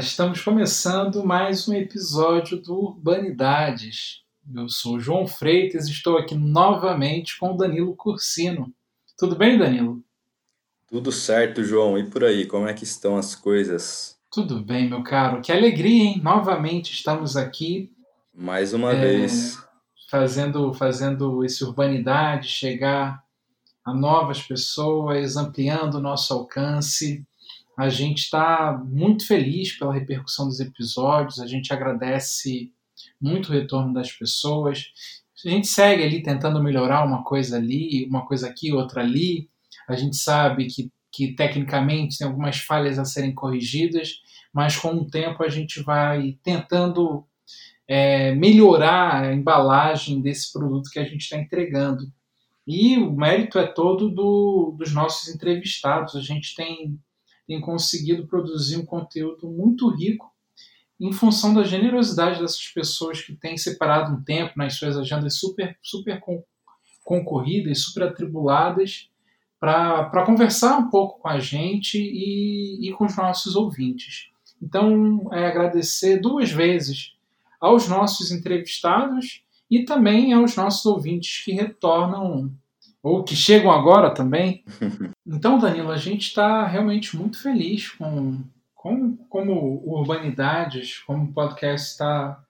Estamos começando mais um episódio do Urbanidades. Eu sou o João Freitas e estou aqui novamente com o Danilo Cursino. Tudo bem, Danilo? Tudo certo, João. E por aí, como é que estão as coisas? Tudo bem, meu caro. Que alegria, hein? Novamente estamos aqui. Mais uma é, vez. Fazendo, fazendo esse Urbanidade chegar a novas pessoas, ampliando o nosso alcance. A gente está muito feliz pela repercussão dos episódios, a gente agradece muito o retorno das pessoas. A gente segue ali tentando melhorar uma coisa ali, uma coisa aqui, outra ali. A gente sabe que, que tecnicamente tem algumas falhas a serem corrigidas, mas com o tempo a gente vai tentando é, melhorar a embalagem desse produto que a gente está entregando. E o mérito é todo do, dos nossos entrevistados. A gente tem, tem conseguido produzir um conteúdo muito rico em função da generosidade dessas pessoas que têm separado um tempo nas suas agendas super, super concorridas, super atribuladas, para conversar um pouco com a gente e, e com os nossos ouvintes. Então, é agradecer duas vezes aos nossos entrevistados e também aos nossos ouvintes que retornam ou que chegam agora também. Então, Danilo, a gente está realmente muito feliz com, com como Urbanidades, como o podcast está,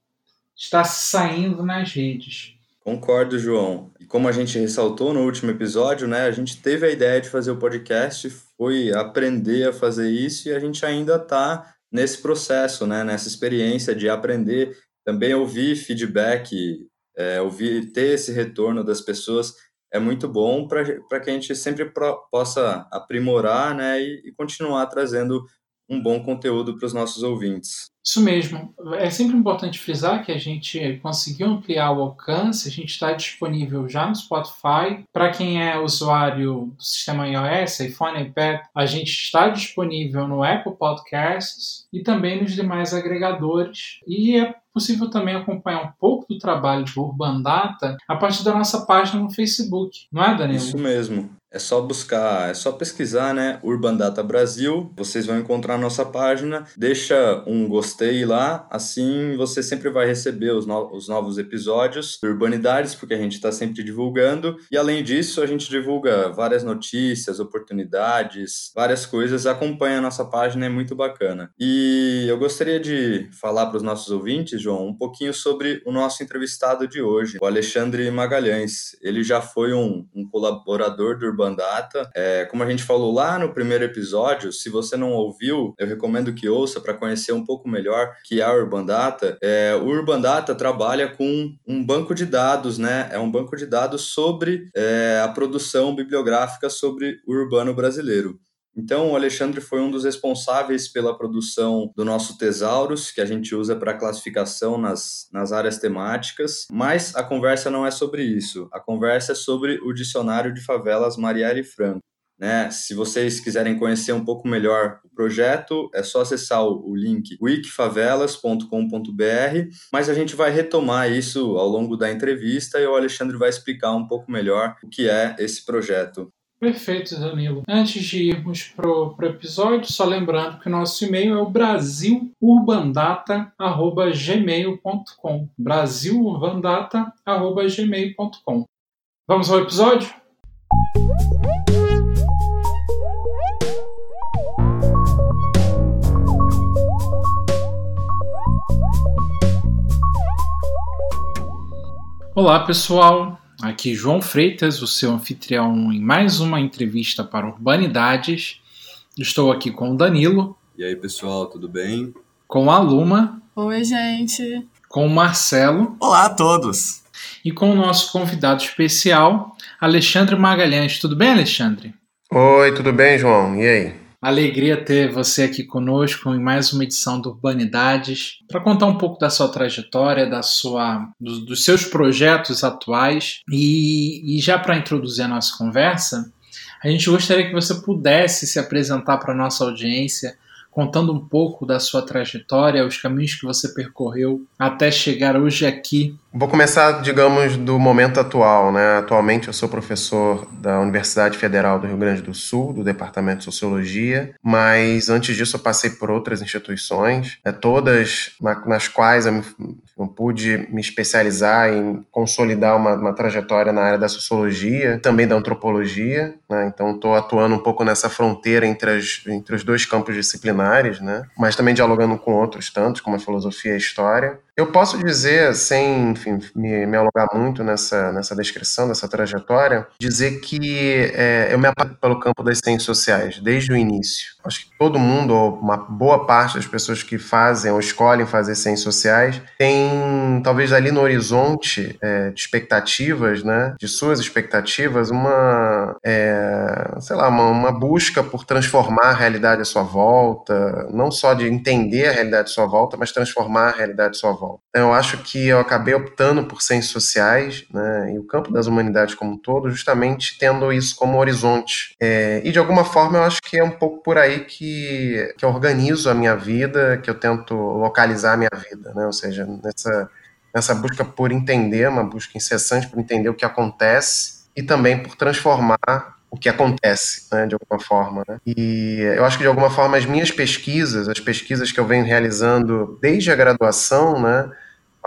está saindo nas redes. Concordo, João. E como a gente ressaltou no último episódio, né, a gente teve a ideia de fazer o podcast, foi aprender a fazer isso e a gente ainda está nesse processo, né, nessa experiência de aprender, também ouvir feedback, é, ouvir ter esse retorno das pessoas é muito bom para que a gente sempre pro, possa aprimorar né, e, e continuar trazendo um bom conteúdo para os nossos ouvintes. Isso mesmo. É sempre importante frisar que a gente conseguiu ampliar o alcance, a gente está disponível já no Spotify. Para quem é usuário do sistema iOS, iPhone, iPad, a gente está disponível no Apple Podcasts e também nos demais agregadores. E é possível também acompanhar um pouco do trabalho do Urban Data a partir da nossa página no Facebook, não é, Danilo? Isso mesmo. É só buscar, é só pesquisar, né? Urban Data Brasil. Vocês vão encontrar a nossa página. Deixa um gostei lá, assim você sempre vai receber os, no os novos episódios do Urbanidades, porque a gente está sempre divulgando. E além disso, a gente divulga várias notícias, oportunidades, várias coisas. Acompanha a nossa página, é muito bacana. E eu gostaria de falar para os nossos ouvintes, João, um pouquinho sobre o nosso entrevistado de hoje, o Alexandre Magalhães. Ele já foi um, um colaborador do Urban Urban Data. É, como a gente falou lá no primeiro episódio, se você não ouviu, eu recomendo que ouça para conhecer um pouco melhor que é a Urban Data. É, o Urban Data trabalha com um banco de dados, né? É um banco de dados sobre é, a produção bibliográfica sobre o urbano brasileiro. Então, o Alexandre foi um dos responsáveis pela produção do nosso Tesaurus, que a gente usa para classificação nas, nas áreas temáticas, mas a conversa não é sobre isso. A conversa é sobre o Dicionário de Favelas Marielle Franco. Né? Se vocês quiserem conhecer um pouco melhor o projeto, é só acessar o link wikifavelas.com.br, mas a gente vai retomar isso ao longo da entrevista e o Alexandre vai explicar um pouco melhor o que é esse projeto. Perfeito, Danilo. Antes de irmos pro, pro episódio, só lembrando que o nosso e-mail é o brasilurbandata@gmail.com. brasilurbandata@gmail.com. Vamos ao episódio? Olá, pessoal. Aqui João Freitas, o seu anfitrião em mais uma entrevista para Urbanidades. Estou aqui com o Danilo. E aí, pessoal, tudo bem? Com a Luma. Oi, gente. Com o Marcelo. Olá a todos. E com o nosso convidado especial, Alexandre Magalhães. Tudo bem, Alexandre? Oi, tudo bem, João? E aí? Alegria ter você aqui conosco em mais uma edição do Urbanidades. Para contar um pouco da sua trajetória, da sua, dos, dos seus projetos atuais. E, e já para introduzir a nossa conversa, a gente gostaria que você pudesse se apresentar para nossa audiência, contando um pouco da sua trajetória, os caminhos que você percorreu até chegar hoje aqui. Vou começar, digamos, do momento atual. Né? Atualmente eu sou professor da Universidade Federal do Rio Grande do Sul, do Departamento de Sociologia, mas antes disso eu passei por outras instituições, né, todas na, nas quais eu, me, eu, pude me especializar em consolidar uma, uma, trajetória na área da sociologia, também da antropologia. Né? Então estou atuando um pouco nessa fronteira entre, as, entre os dois campos disciplinares, né? mas também dialogando com outros tantos, como a filosofia e a história. Eu posso dizer, sem enfim, me, me alongar muito nessa, nessa descrição dessa trajetória, dizer que é, eu me apaixonei pelo campo das ciências sociais desde o início. Acho que todo mundo, ou uma boa parte das pessoas que fazem ou escolhem fazer ciências sociais, tem talvez ali no horizonte é, de expectativas, né, de suas expectativas, uma, é, sei lá, uma, uma busca por transformar a realidade à sua volta, não só de entender a realidade à sua volta, mas transformar a realidade à sua volta. Então, eu acho que eu acabei optando por ciências sociais né, e o campo das humanidades como um todo, justamente tendo isso como horizonte. É, e de alguma forma eu acho que é um pouco por aí que, que eu organizo a minha vida, que eu tento localizar a minha vida, né? ou seja, nessa, nessa busca por entender, uma busca incessante por entender o que acontece e também por transformar o que acontece, né, de alguma forma. Né? E eu acho que, de alguma forma, as minhas pesquisas, as pesquisas que eu venho realizando desde a graduação, né,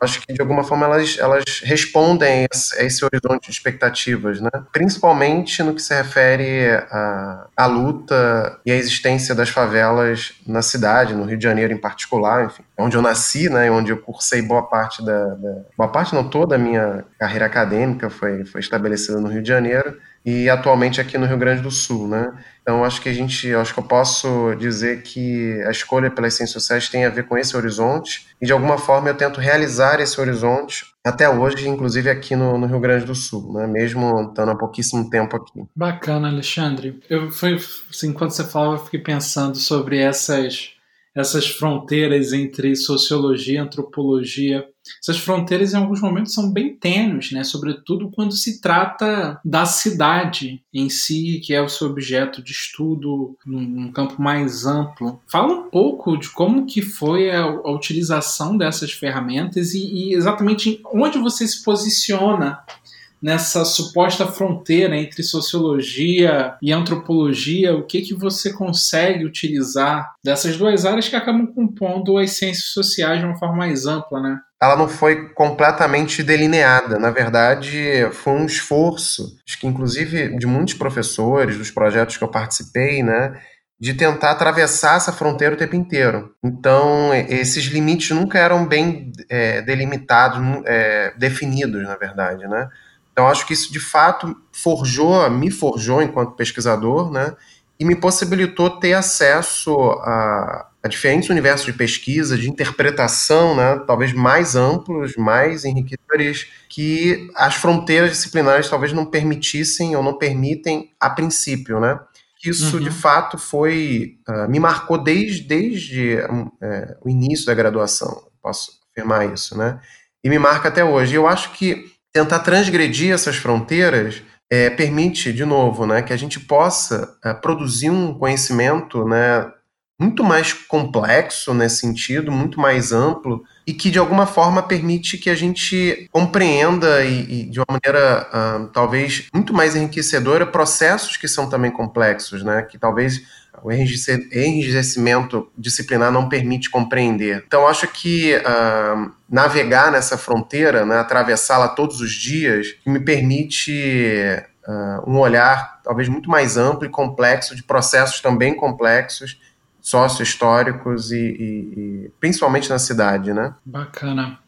acho que de alguma forma elas, elas respondem a esse horizonte de expectativas, né? principalmente no que se refere à, à luta e à existência das favelas na cidade, no Rio de Janeiro em particular, enfim, onde eu nasci, né, onde eu cursei boa parte da, da boa parte não toda a minha carreira acadêmica foi, foi estabelecida no Rio de Janeiro e atualmente aqui no Rio Grande do Sul, né? Então acho que a gente, acho que eu posso dizer que a escolha pelas ciências sociais tem a ver com esse horizonte e de alguma forma eu tento realizar esse horizonte até hoje, inclusive aqui no, no Rio Grande do Sul, né? Mesmo estando há pouquíssimo tempo aqui. Bacana, Alexandre. Eu foi assim, enquanto você falava, eu fiquei pensando sobre essas essas fronteiras entre sociologia e antropologia. Essas fronteiras, em alguns momentos, são bem tênues, né? sobretudo quando se trata da cidade em si, que é o seu objeto de estudo num campo mais amplo. Fala um pouco de como que foi a, a utilização dessas ferramentas e, e exatamente onde você se posiciona nessa suposta fronteira entre sociologia e antropologia, o que que você consegue utilizar dessas duas áreas que acabam compondo as ciências sociais de uma forma mais ampla, né? Ela não foi completamente delineada. Na verdade, foi um esforço, acho que inclusive de muitos professores, dos projetos que eu participei, né? de tentar atravessar essa fronteira o tempo inteiro. Então, esses limites nunca eram bem é, delimitados, é, definidos, na verdade, né? Então, acho que isso de fato forjou, me forjou enquanto pesquisador, né? E me possibilitou ter acesso a, a diferentes universos de pesquisa, de interpretação, né? Talvez mais amplos, mais enriquecedores, que as fronteiras disciplinares talvez não permitissem ou não permitem a princípio, né? Isso, uhum. de fato, foi. Uh, me marcou desde, desde uh, o início da graduação, posso afirmar isso, né? E me marca até hoje. Eu acho que tentar transgredir essas fronteiras é, permite, de novo, né, que a gente possa é, produzir um conhecimento né, muito mais complexo nesse sentido, muito mais amplo, e que de alguma forma permite que a gente compreenda e, e de uma maneira uh, talvez muito mais enriquecedora processos que são também complexos, né, que talvez o enrijecimento disciplinar não permite compreender. Então, acho que uh, navegar nessa fronteira, né, atravessá-la todos os dias, me permite uh, um olhar talvez muito mais amplo e complexo de processos também complexos sócio-históricos e, e, e, principalmente na cidade, né? Bacana.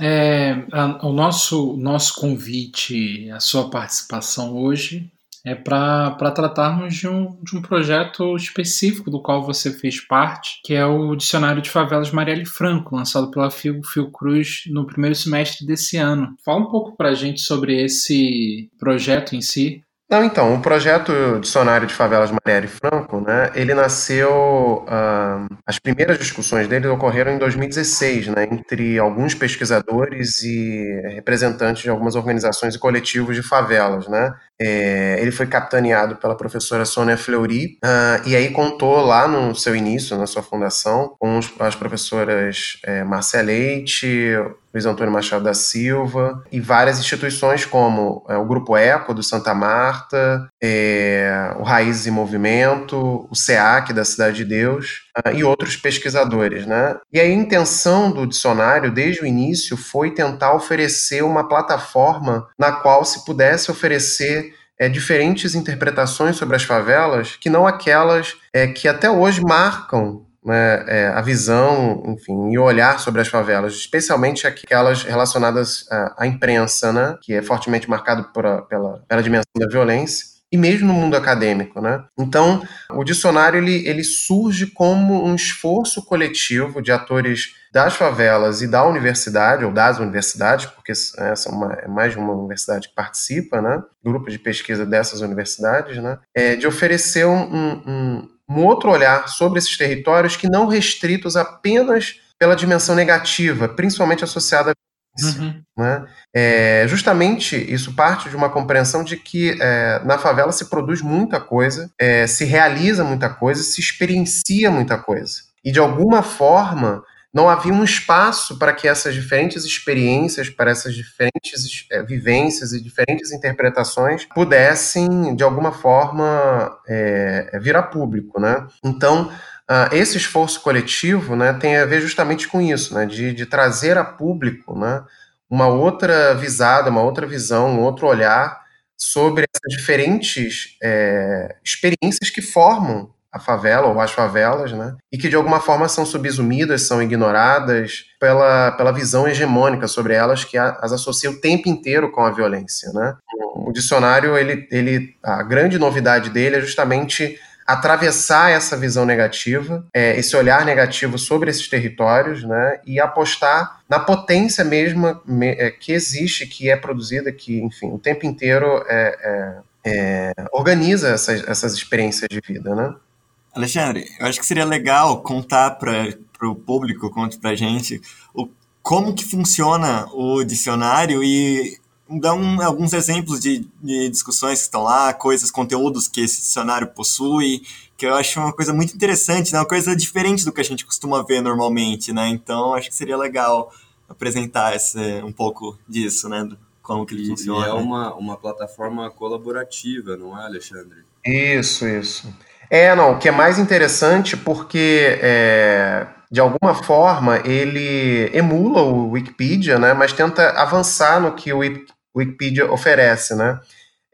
É, a, o nosso, nosso convite, a sua participação hoje é para tratarmos de um, de um projeto específico do qual você fez parte, que é o Dicionário de Favelas Marielle Franco, lançado pela Fiocruz no primeiro semestre desse ano. Fala um pouco para a gente sobre esse projeto em si. Não, então, o projeto Dicionário de Favelas Marielle Franco, né, ele nasceu, uh, as primeiras discussões dele ocorreram em 2016, né, entre alguns pesquisadores e representantes de algumas organizações e coletivos de favelas, né. É, ele foi capitaneado pela professora Sônia Fleury, uh, e aí contou lá no seu início, na sua fundação, com as professoras é, Marcia Leite, Luiz Antônio Machado da Silva, e várias instituições como é, o Grupo Eco do Santa Marta, é, o Raízes em Movimento, o SEAC da Cidade de Deus uh, e outros pesquisadores. Né? E a intenção do dicionário, desde o início, foi tentar oferecer uma plataforma na qual se pudesse oferecer é, diferentes interpretações sobre as favelas, que não aquelas é, que até hoje marcam né, é, a visão, enfim, e o olhar sobre as favelas, especialmente aquelas relacionadas à, à imprensa, né, que é fortemente marcado por a, pela, pela dimensão da violência, e mesmo no mundo acadêmico, né? Então, o dicionário ele, ele surge como um esforço coletivo de atores das favelas e da universidade, ou das universidades, porque essa é, uma, é mais de uma universidade que participa, né? Grupo de pesquisa dessas universidades, né? É, de oferecer um, um, um outro olhar sobre esses territórios que não restritos apenas pela dimensão negativa, principalmente associada Uhum. Né? É, justamente isso parte de uma compreensão de que é, na favela se produz muita coisa, é, se realiza muita coisa, se experiencia muita coisa. E de alguma forma não havia um espaço para que essas diferentes experiências, para essas diferentes é, vivências e diferentes interpretações pudessem, de alguma forma, é, vir a público. Né? Então, uh, esse esforço coletivo né, tem a ver justamente com isso, né, de, de trazer a público né, uma outra visada, uma outra visão, um outro olhar sobre essas diferentes é, experiências que formam a favela ou as favelas, né? E que de alguma forma são subsumidas, são ignoradas pela, pela visão hegemônica sobre elas que as associa o tempo inteiro com a violência, né? O dicionário, ele, ele, a grande novidade dele é justamente atravessar essa visão negativa, é, esse olhar negativo sobre esses territórios, né, e apostar na potência mesma me, é, que existe, que é produzida, que, enfim, o tempo inteiro é, é, é organiza essas, essas experiências de vida, né? Alexandre, eu acho que seria legal contar para o público, conte para a gente, o, como que funciona o dicionário e dar um, alguns exemplos de, de, discussões que estão lá, coisas, conteúdos que esse dicionário possui, que eu acho uma coisa muito interessante, né? uma coisa diferente do que a gente costuma ver normalmente, né? Então, acho que seria legal apresentar esse, um pouco disso, né? Como que ele funciona. E é uma, uma plataforma colaborativa, não é, Alexandre? Isso, isso. É, não, o que é mais interessante porque, é, de alguma forma, ele emula o Wikipedia, né, mas tenta avançar no que o Wikipedia oferece, né.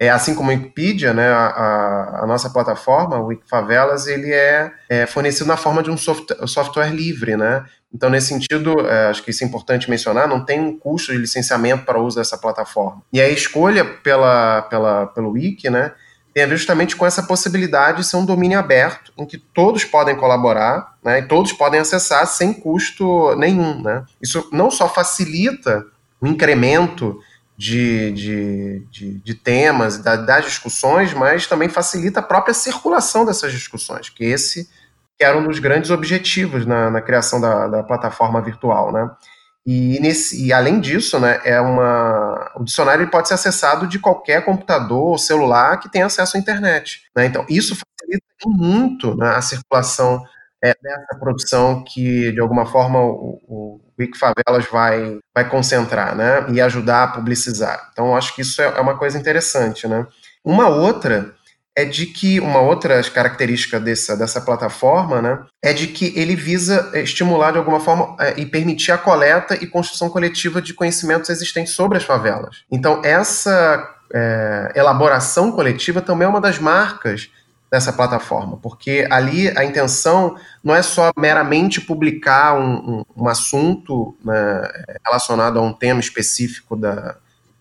É, assim como o Wikipedia, né, a, a nossa plataforma, o Wikifavelas, ele é, é, fornecido na forma de um software, software livre, né? Então, nesse sentido, é, acho que isso é importante mencionar, não tem um custo de licenciamento para o uso dessa plataforma. E a escolha pela, pela, pelo Wiki, né, tem a ver justamente com essa possibilidade de ser um domínio aberto, em que todos podem colaborar né, e todos podem acessar sem custo nenhum. Né? Isso não só facilita o incremento de, de, de, de temas e da, das discussões, mas também facilita a própria circulação dessas discussões, que esse que era um dos grandes objetivos na, na criação da, da plataforma virtual. Né? E, nesse, e além disso, né, é uma, o dicionário pode ser acessado de qualquer computador ou celular que tenha acesso à internet. Né? Então, isso facilita muito né, a circulação é, dessa produção que, de alguma forma, o, o Wikifavelas vai, vai concentrar né, e ajudar a publicizar. Então, acho que isso é, é uma coisa interessante. Né? Uma outra é de que uma outra característica dessa, dessa plataforma né, é de que ele visa estimular de alguma forma é, e permitir a coleta e construção coletiva de conhecimentos existentes sobre as favelas. Então, essa é, elaboração coletiva também é uma das marcas dessa plataforma, porque ali a intenção não é só meramente publicar um, um, um assunto né, relacionado a um tema específico da,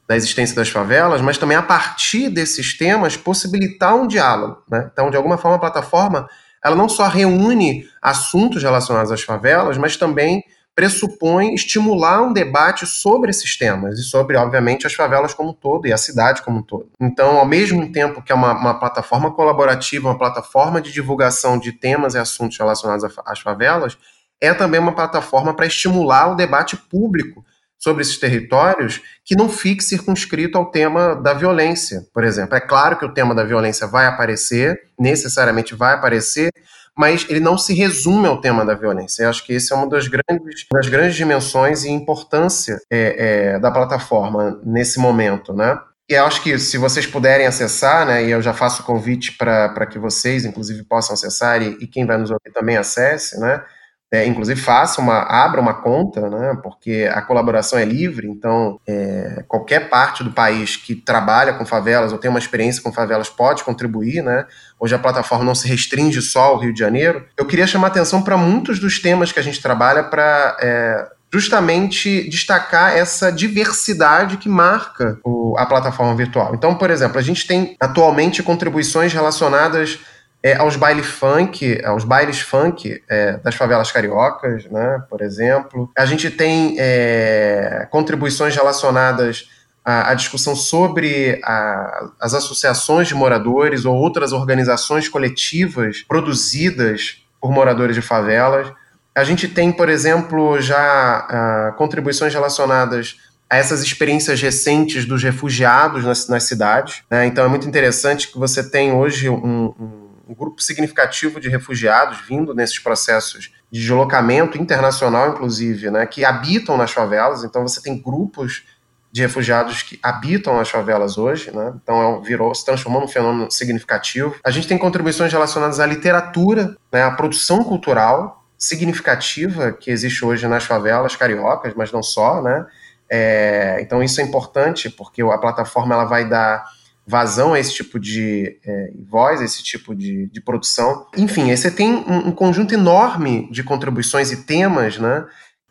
da existência das favelas, mas também a partir desses temas possibilitar um diálogo. Né? Então, de alguma forma, a plataforma ela não só reúne assuntos relacionados às favelas, mas também pressupõe estimular um debate sobre esses temas e sobre, obviamente, as favelas como um todo e a cidade como um todo. Então, ao mesmo tempo que é uma, uma plataforma colaborativa, uma plataforma de divulgação de temas e assuntos relacionados às favelas, é também uma plataforma para estimular o debate público sobre esses territórios que não fique circunscrito ao tema da violência, por exemplo. É claro que o tema da violência vai aparecer, necessariamente vai aparecer, mas ele não se resume ao tema da violência. Eu acho que esse é uma das grandes, das grandes dimensões e importância é, é, da plataforma nesse momento, né? E eu acho que se vocês puderem acessar, né, e eu já faço o convite para que vocês, inclusive, possam acessar e, e, quem vai nos ouvir também acesse, né, é, inclusive faça uma, abra uma conta, né, porque a colaboração é livre, então é, qualquer parte do país que trabalha com favelas ou tem uma experiência com favelas pode contribuir, né, hoje a plataforma não se restringe só ao Rio de Janeiro. Eu queria chamar atenção para muitos dos temas que a gente trabalha para é, justamente destacar essa diversidade que marca o, a plataforma virtual. Então, por exemplo, a gente tem atualmente contribuições relacionadas é, aos bailes funk, aos bailes funk é, das favelas cariocas, né, por exemplo. A gente tem é, contribuições relacionadas à, à discussão sobre a, as associações de moradores ou outras organizações coletivas produzidas por moradores de favelas. A gente tem, por exemplo, já uh, contribuições relacionadas a essas experiências recentes dos refugiados nas, nas cidades. Né? Então é muito interessante que você tem hoje um, um, um, grupo significativo de refugiados vindo nesses processos de deslocamento internacional, inclusive, né? que habitam nas favelas. Então você tem grupos de refugiados que habitam as favelas hoje, né? então é, virou, se transformou num fenômeno significativo. A gente tem contribuições relacionadas à literatura, né? à produção cultural, significativa que existe hoje nas favelas cariocas, mas não só, né? É, então isso é importante porque a plataforma ela vai dar vazão a esse tipo de é, voz, a esse tipo de, de produção. Enfim, você tem um, um conjunto enorme de contribuições e temas, né?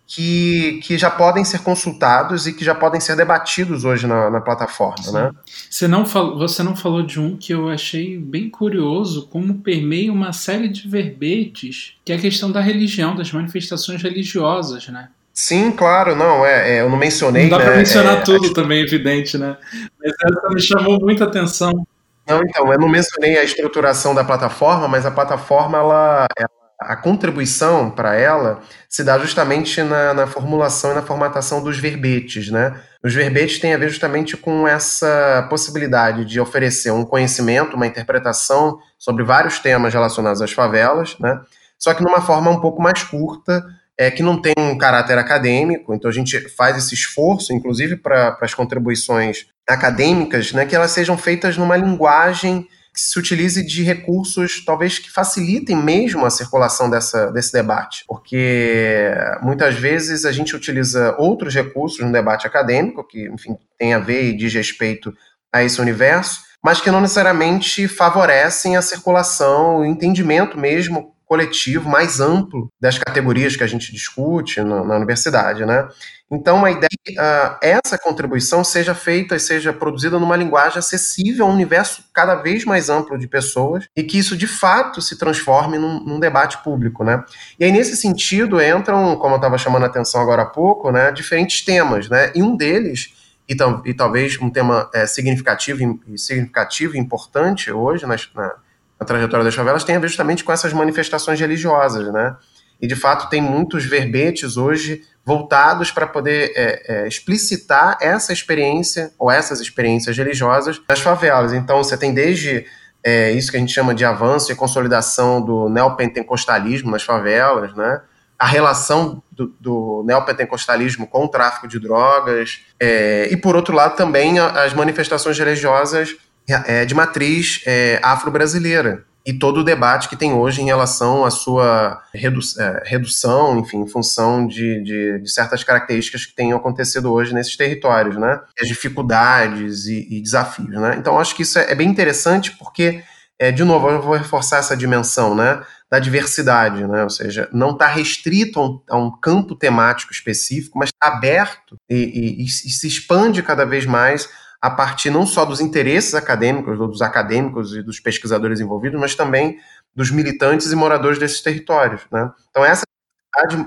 que, que já podem ser consultados e que já podem ser debatidos hoje na, na plataforma. Né? Você, não falou, você não falou de um que eu achei bem curioso, como permeia uma série de verbetes, que é a questão da religião, das manifestações religiosas, né? Sim, claro, não, é, é eu não mencionei. Não dá né, para mencionar é, tudo também, evidente, né? Mas essa me chamou muita atenção. Não, então, eu não mencionei a estruturação da plataforma, mas a plataforma, ela, ela a contribuição para ela se dá justamente na, na, formulação e na formatação dos verbetes, né? Os verbetes têm a ver justamente com essa possibilidade de oferecer um conhecimento, uma interpretação sobre vários temas relacionados às favelas, né? Só que numa forma um pouco mais curta, é, que não tem um caráter acadêmico, então a gente faz esse esforço, inclusive para as contribuições acadêmicas, né, que elas sejam feitas numa linguagem que se utilize de recursos talvez que facilitem mesmo a circulação dessa, desse debate, porque muitas vezes a gente utiliza outros recursos no debate acadêmico, que, enfim, tem a ver e diz respeito a esse universo, mas que não necessariamente favorecem a circulação, o entendimento mesmo coletivo mais amplo das categorias que a gente discute na, universidade, né? Então, a ideia é que uh, essa contribuição seja feita e seja produzida numa linguagem acessível a um universo cada vez mais amplo de pessoas e que isso, de fato, se transforme num, num debate público, né? E aí, nesse sentido, entram, como eu estava chamando a atenção agora há pouco, né, diferentes temas, né? E um deles, e, e talvez um tema é, significativo, e significativo importante hoje na, na, na trajetória das favelas, tem a ver justamente com essas manifestações religiosas, né? E, de fato, tem muitos verbetes hoje voltados para poder é, é, explicitar essa experiência ou essas experiências religiosas nas favelas. Então, você tem desde é, isso que a gente chama de avanço e consolidação do neopentecostalismo nas favelas, né? a relação do, do neopentecostalismo com o tráfico de drogas, é, e por outro lado também as manifestações religiosas é, de matriz é, afro-brasileira, e todo o debate que tem hoje em relação à sua redu é, redução, enfim, em função de, de, de, certas características que têm acontecido hoje nesses territórios, né? As dificuldades e, e desafios, né? Então, acho que isso é, é bem interessante porque, é, de novo, eu vou reforçar essa dimensão, né? Da diversidade, né? Ou seja, não está restrito a um, a um, campo temático específico, mas está aberto e, e, e se expande cada vez mais a partir não só dos interesses acadêmicos, dos acadêmicos e dos pesquisadores envolvidos, mas também dos militantes e moradores desses territórios. Né? Então, essa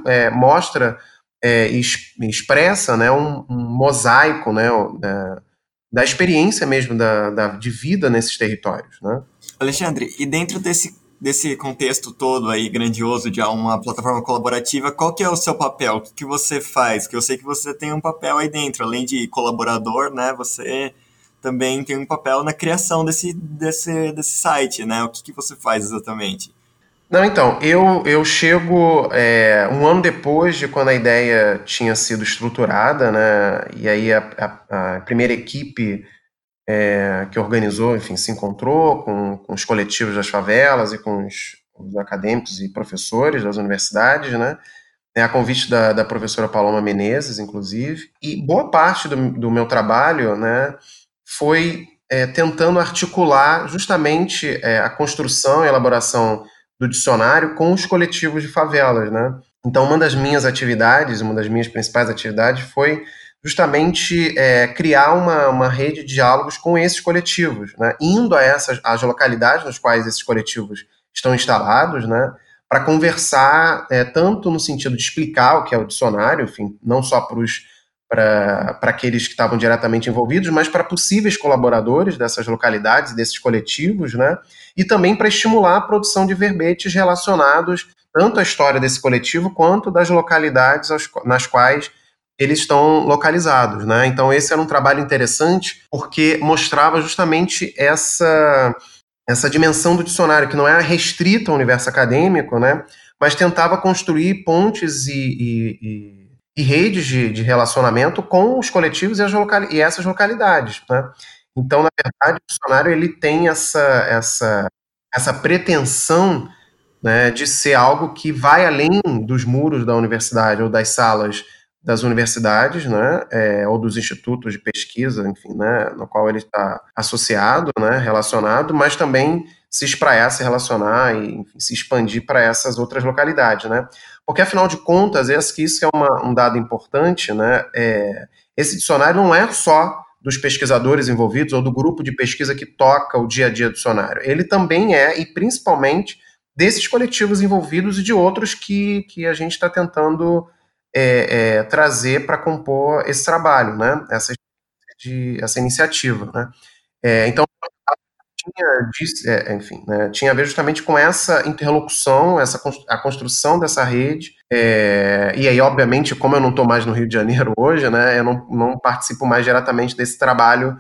é, mostra é, expressa né, um, um mosaico né, é, da experiência mesmo da, da, de vida nesses territórios. Né? Alexandre, e dentro desse desse contexto todo aí grandioso de uma plataforma colaborativa, qual que é o seu papel? O que, você faz? Que eu sei que você tem um papel aí dentro, além de colaborador, né? Você também tem um papel na criação desse, desse, desse site, né? O que, que você faz exatamente? Não, então, eu, eu chego é, um ano depois de quando a ideia tinha sido estruturada, né? E aí a, a, a primeira equipe é, que organizou, enfim, se encontrou com, com os coletivos das favelas e com os, os acadêmicos e professores das universidades, né? É a convite da, da professora Paloma Menezes, inclusive. E boa parte do, do meu trabalho, né, foi é, tentando articular justamente é, a construção e elaboração do dicionário com os coletivos de favelas, né? Então, uma das minhas atividades, uma das minhas principais atividades foi justamente é, criar uma, uma rede de diálogos com esses coletivos, né? indo a essas as localidades nas quais esses coletivos estão instalados, né? para conversar é, tanto no sentido de explicar o que é o dicionário, enfim, não só para os para aqueles que estavam diretamente envolvidos, mas para possíveis colaboradores dessas localidades, desses coletivos, né? E também para estimular a produção de verbetes relacionados tanto à história desse coletivo quanto das localidades nas quais eles estão localizados, né? Então esse era um trabalho interessante porque mostrava justamente essa essa dimensão do dicionário que não era restrita ao universo acadêmico, né? Mas tentava construir pontes e, e, e e redes de, de relacionamento com os coletivos e, locali e essas localidades. Né? Então, na verdade, o dicionário ele tem essa, essa, essa pretensão né, de ser algo que vai além dos muros da universidade ou das salas das universidades, né, é, ou dos institutos de pesquisa, enfim, né, no qual ele está associado, né, relacionado, mas também se espraiar, se relacionar e enfim, se expandir para essas outras localidades, né? Porque, afinal de contas, acho que isso é uma, um dado importante, né? É, esse dicionário não é só dos pesquisadores envolvidos ou do grupo de pesquisa que toca o dia a dia do dicionário. Ele também é, e principalmente, desses coletivos envolvidos e de outros que, que a gente está tentando é, é, trazer para compor esse trabalho, né? Essa, de, essa iniciativa, né? É, então, tinha, é, enfim, né, tinha a ver justamente com essa interlocução, essa, a construção dessa rede. É, e aí, obviamente, como eu não estou mais no Rio de Janeiro hoje, né, eu não, não participo mais diretamente desse trabalho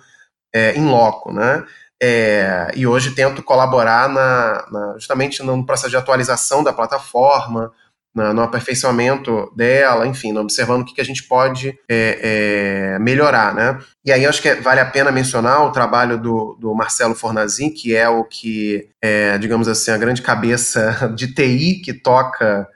é, em loco, né? É, e hoje tento colaborar na, na, justamente no processo de atualização da plataforma, na, no aperfeiçoamento dela, enfim, observando o que, que a gente pode é, é, melhorar, né? E aí acho que vale a pena mencionar o trabalho do, do Marcelo Fornazin, que é o que, é, digamos assim, a grande cabeça de TI que toca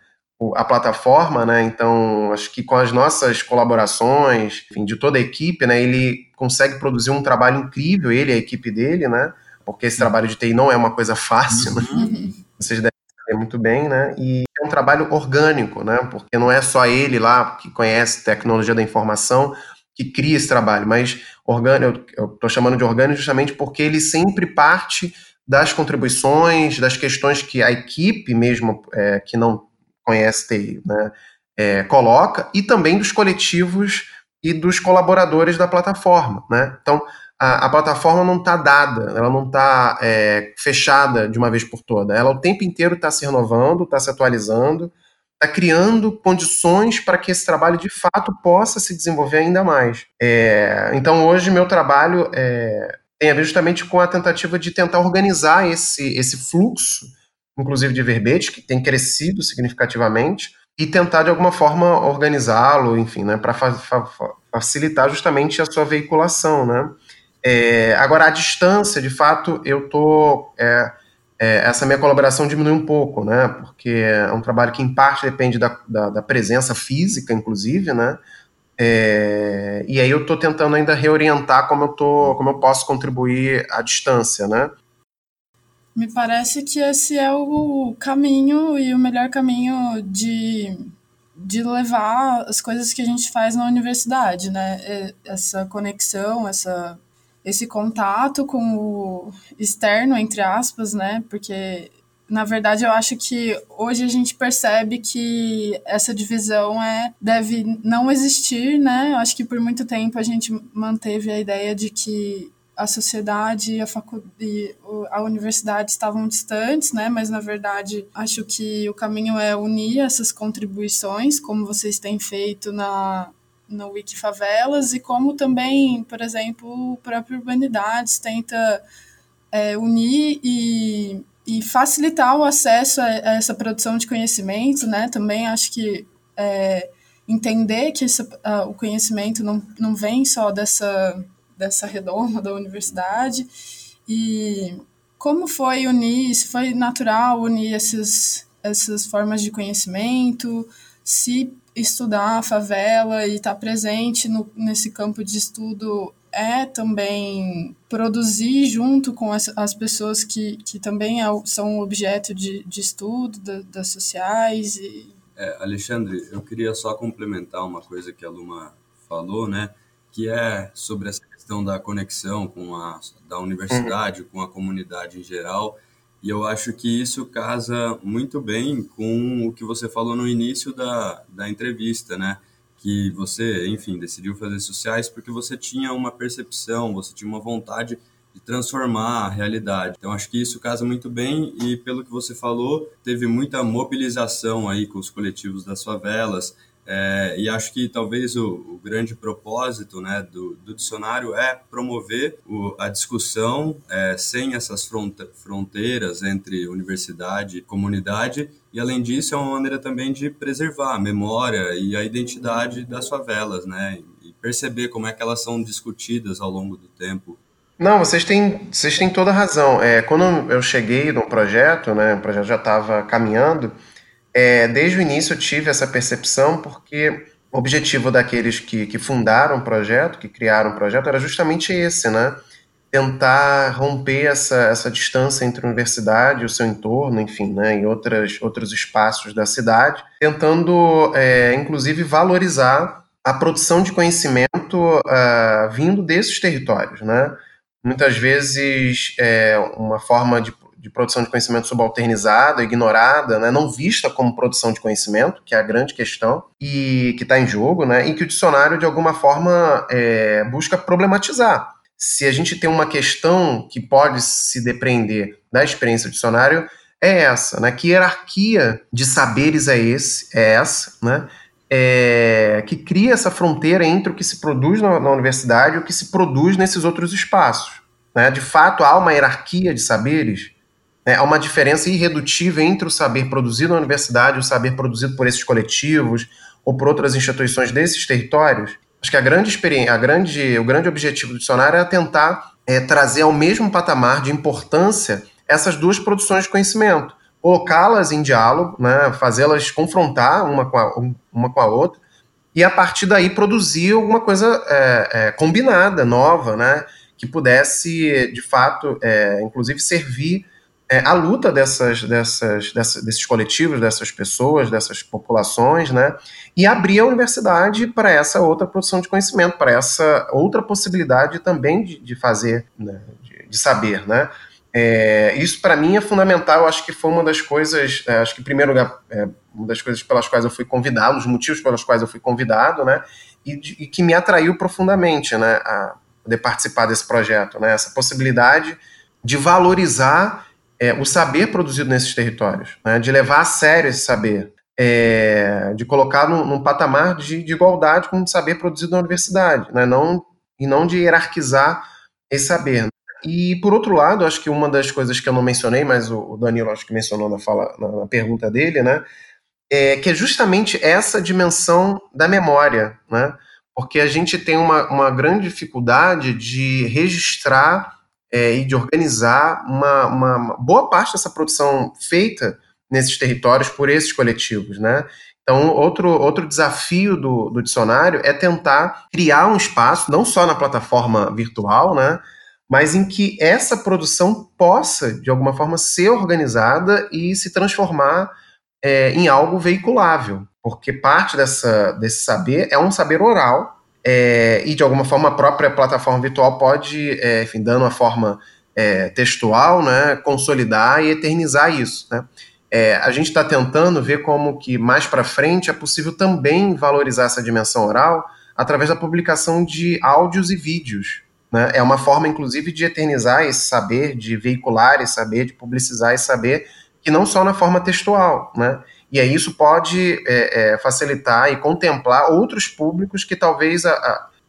a plataforma, né? Então, acho que com as nossas colaborações, enfim, de toda a equipe, né, ele consegue produzir um trabalho incrível, ele e a equipe dele, né? Porque esse trabalho de TI não é uma coisa fácil, né? Uhum. Vocês devem saber muito bem, né? E é um trabalho orgânico, né? Porque não é só ele lá que conhece tecnologia da informação que cria esse trabalho, mas orgânico, eu estou chamando de orgânico justamente porque ele sempre parte das contribuições, das questões que a equipe mesmo é, que não conhece TI, né, é, coloca, e também dos coletivos e dos colaboradores da plataforma, né? Então, a, a plataforma não está dada, ela não está é, fechada de uma vez por toda. Ela o tempo inteiro está se renovando, está se atualizando, está criando condições para que esse trabalho de fato possa se desenvolver ainda mais. É, então hoje meu trabalho é, tem a ver justamente com a tentativa de tentar organizar esse, esse fluxo, inclusive de verbetes, que tem crescido significativamente, e tentar de alguma forma organizá-lo, enfim, né, para fa fa facilitar justamente a sua veiculação, né? É, agora, a distância, de fato, eu tô. É, é, essa minha colaboração diminui um pouco, né? Porque é um trabalho que, em parte, depende da, da, da presença física, inclusive, né? É, e aí eu estou tentando ainda reorientar como eu, tô, como eu posso contribuir à distância, né? Me parece que esse é o caminho e o melhor caminho de, de levar as coisas que a gente faz na universidade, né? Essa conexão, essa esse contato com o externo, entre aspas, né? Porque, na verdade, eu acho que hoje a gente percebe que essa divisão é, deve não existir, né? Eu acho que por muito tempo a gente manteve a ideia de que a sociedade a facu a universidade estavam distantes, né? Mas na verdade acho que o caminho é unir essas contribuições, como vocês têm feito na no Wiki Favelas e como também, por exemplo, o próprio Urbanidades tenta é, unir e, e facilitar o acesso a, a, essa produção de conhecimento, né? Também acho que é, entender que esse, o conhecimento não, não vem só dessa, dessa redoma da universidade e como foi unir, se foi natural unir esses, essas formas de conhecimento, se estudar a favela e estar tá presente no, nesse campo de estudo é também produzir junto com as, as pessoas que, que também é, são objeto de, de estudo da, das sociais. E... É, Alexandre, eu queria só complementar uma coisa que a Luma falou, né, que é sobre essa questão da conexão com a da universidade, uhum. com a comunidade em geral, e eu acho que isso casa muito bem com o que você falou no início da, da entrevista, né? Que você, enfim, decidiu fazer sociais porque você tinha uma percepção, você tinha uma vontade de transformar a realidade. Então acho que isso casa muito bem e pelo que você falou, teve muita mobilização aí com os coletivos das favelas, é, e acho que talvez o, o grande propósito né, do, do, dicionário é promover o, a discussão é, sem essas fronteiras entre universidade e comunidade, e além disso é uma maneira também de preservar a memória e a identidade das favelas, né, e perceber como é que elas são discutidas ao longo do tempo. Não, vocês têm, vocês têm toda a razão. É, quando eu cheguei no projeto, né, o projeto já estava caminhando, é, desde o início eu tive essa percepção, porque o objetivo daqueles que, que fundaram o projeto, que criaram o projeto, era justamente esse, né? Tentar romper essa, essa distância entre a universidade e o seu entorno, enfim, né, em outras, outros espaços da cidade, tentando, é, inclusive, valorizar a produção de conhecimento uh, vindo desses territórios, né? Muitas vezes é uma forma de de produção de conhecimento subalternizada, ignorada, né, não vista como produção de conhecimento, que é a grande questão, e que está em jogo, né, e que o dicionário, de alguma forma, é, busca problematizar. Se a gente tem uma questão que pode se depreender da experiência do dicionário, é essa, né? Que hierarquia de saberes é esse, é essa, né? É, que cria essa fronteira entre o que se produz na, na universidade e o que se produz nesses outros espaços. Né? De fato, há uma hierarquia de saberes né, há uma diferença irredutível entre o saber produzido na universidade o saber produzido por esses coletivos ou por outras instituições desses territórios. Acho que a grande experiência, a grande, o grande objetivo do dicionário é tentar é, trazer ao mesmo patamar de importância essas duas produções de conhecimento, colocá-las em diálogo, né, fazê-las confrontar uma com, a, uma com a outra, e a partir daí produzir alguma coisa é, é, combinada, nova, né, que pudesse, de fato, é, inclusive servir é, a luta dessas, dessas, dessas, desses coletivos, dessas pessoas, dessas populações, né, e abrir a universidade para essa outra produção de conhecimento, para essa outra possibilidade também de, de fazer, né, de, de, saber, né. É, isso para mim é fundamental. Acho que foi uma das coisas, é, acho que em primeiro lugar, é, uma das coisas pelas quais eu fui convidado, os motivos pelos quais eu fui convidado, né, e, de, e que me atraiu profundamente, né, a participar desse projeto, né, essa possibilidade de valorizar é, o saber produzido nesses territórios, né, de levar a sério esse saber, é, de colocar num, num patamar de, de, igualdade com o saber produzido na universidade, né, não, e não de hierarquizar esse saber. E, por outro lado, acho que uma das coisas que eu não mencionei, mas o, o Danilo acho que mencionou na, fala, na, na pergunta dele, né, é que é justamente essa dimensão da memória, né, porque a gente tem uma, uma grande dificuldade de registrar é, e de organizar uma, uma, boa parte dessa produção feita nesses territórios por esses coletivos, né? Então, outro, outro desafio do, do dicionário é tentar criar um espaço, não só na plataforma virtual, né? Mas em que essa produção possa, de alguma forma, ser organizada e se transformar é, em algo veiculável. Porque parte dessa, desse saber é um saber oral, é, e de alguma forma a própria plataforma virtual pode, é, enfim, dando uma forma é, textual, né, consolidar e eternizar isso. Né? É, a gente está tentando ver como que mais para frente é possível também valorizar essa dimensão oral através da publicação de áudios e vídeos, Né? É uma forma, inclusive, de eternizar esse saber, de veicular esse saber, de publicizar esse saber, que não só na forma textual, né? E aí isso pode é, é, facilitar e contemplar outros públicos que talvez a,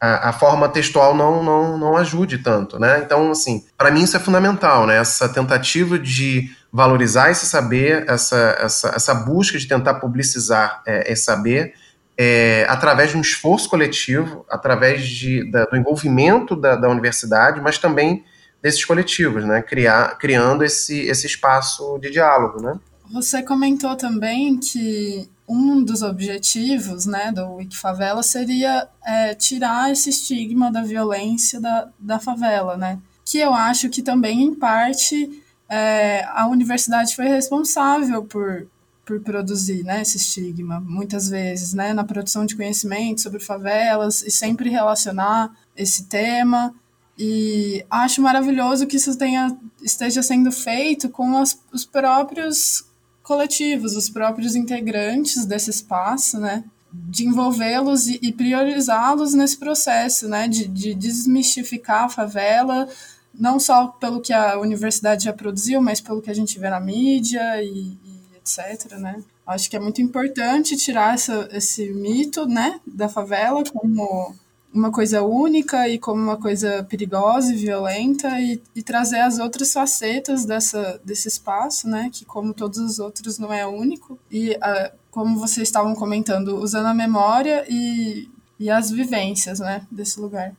a, a, forma textual não, não, não ajude tanto, né? Então, assim, para mim isso é fundamental, né? Essa tentativa de valorizar esse saber, essa, essa, essa busca de tentar publicizar é, esse saber, é, através de um esforço coletivo, através de, da, do envolvimento da, da, universidade, mas também desses coletivos, né? Criar, criando esse, esse espaço de diálogo, né? Você comentou também que um dos objetivos né, do Wikifavela seria é, tirar esse estigma da violência da, da favela, né? Que eu acho que também, em parte, é, a universidade foi responsável por, por produzir né, esse estigma, muitas vezes, né, na produção de conhecimento sobre favelas e sempre relacionar esse tema. E acho maravilhoso que isso tenha, esteja sendo feito com as, os próprios coletivos, os próprios integrantes desse espaço, né? De envolvê-los e, priorizá-los nesse processo, né? De, de desmistificar a favela, não só pelo que a universidade já produziu, mas pelo que a gente vê na mídia e, e etc, né? Acho que é muito importante tirar essa, esse mito, né, da favela como uma coisa única e como uma coisa perigosa e violenta e, e, trazer as outras facetas dessa, desse espaço, né, que como todos os outros não é único e uh, como vocês estavam comentando, usando a memória e, e as vivências, né, desse lugar.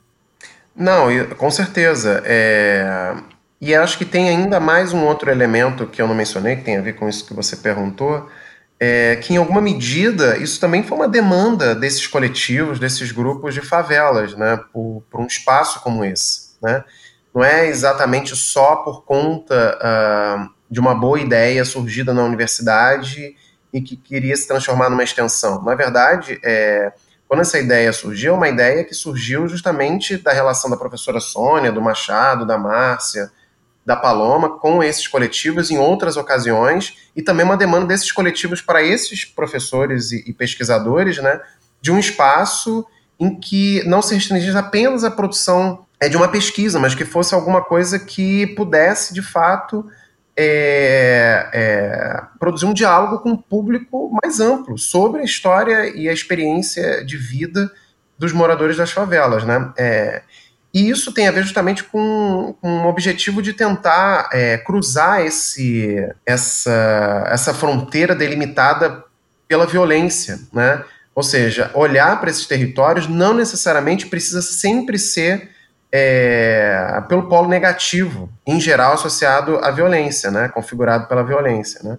Não, com certeza. É... E acho que tem ainda mais um outro elemento que eu não mencionei, que tem a ver com isso que você perguntou, é, que em alguma medida isso também foi uma demanda desses coletivos, desses grupos de favelas, né, por, por um espaço como esse. Né? Não é exatamente só por conta uh, de uma boa ideia surgida na universidade e que queria se transformar numa extensão. Na verdade, é, quando essa ideia surgiu, é uma ideia que surgiu justamente da relação da professora Sônia, do Machado, da Márcia, da Paloma com esses coletivos em outras ocasiões e também uma demanda desses coletivos para esses professores e, e pesquisadores, né, de um espaço em que não se restringisse apenas a produção é, de uma pesquisa, mas que fosse alguma coisa que pudesse, de fato, é, é, produzir um diálogo com um público mais amplo sobre a história e a experiência de vida dos moradores das favelas, né? É, e isso tem a ver justamente com, com um objetivo de tentar é, cruzar esse, essa, essa fronteira delimitada pela violência, né? Ou seja, olhar para esses territórios não necessariamente precisa sempre ser é, pelo polo negativo, em geral associado à violência, né? configurado pela violência, né?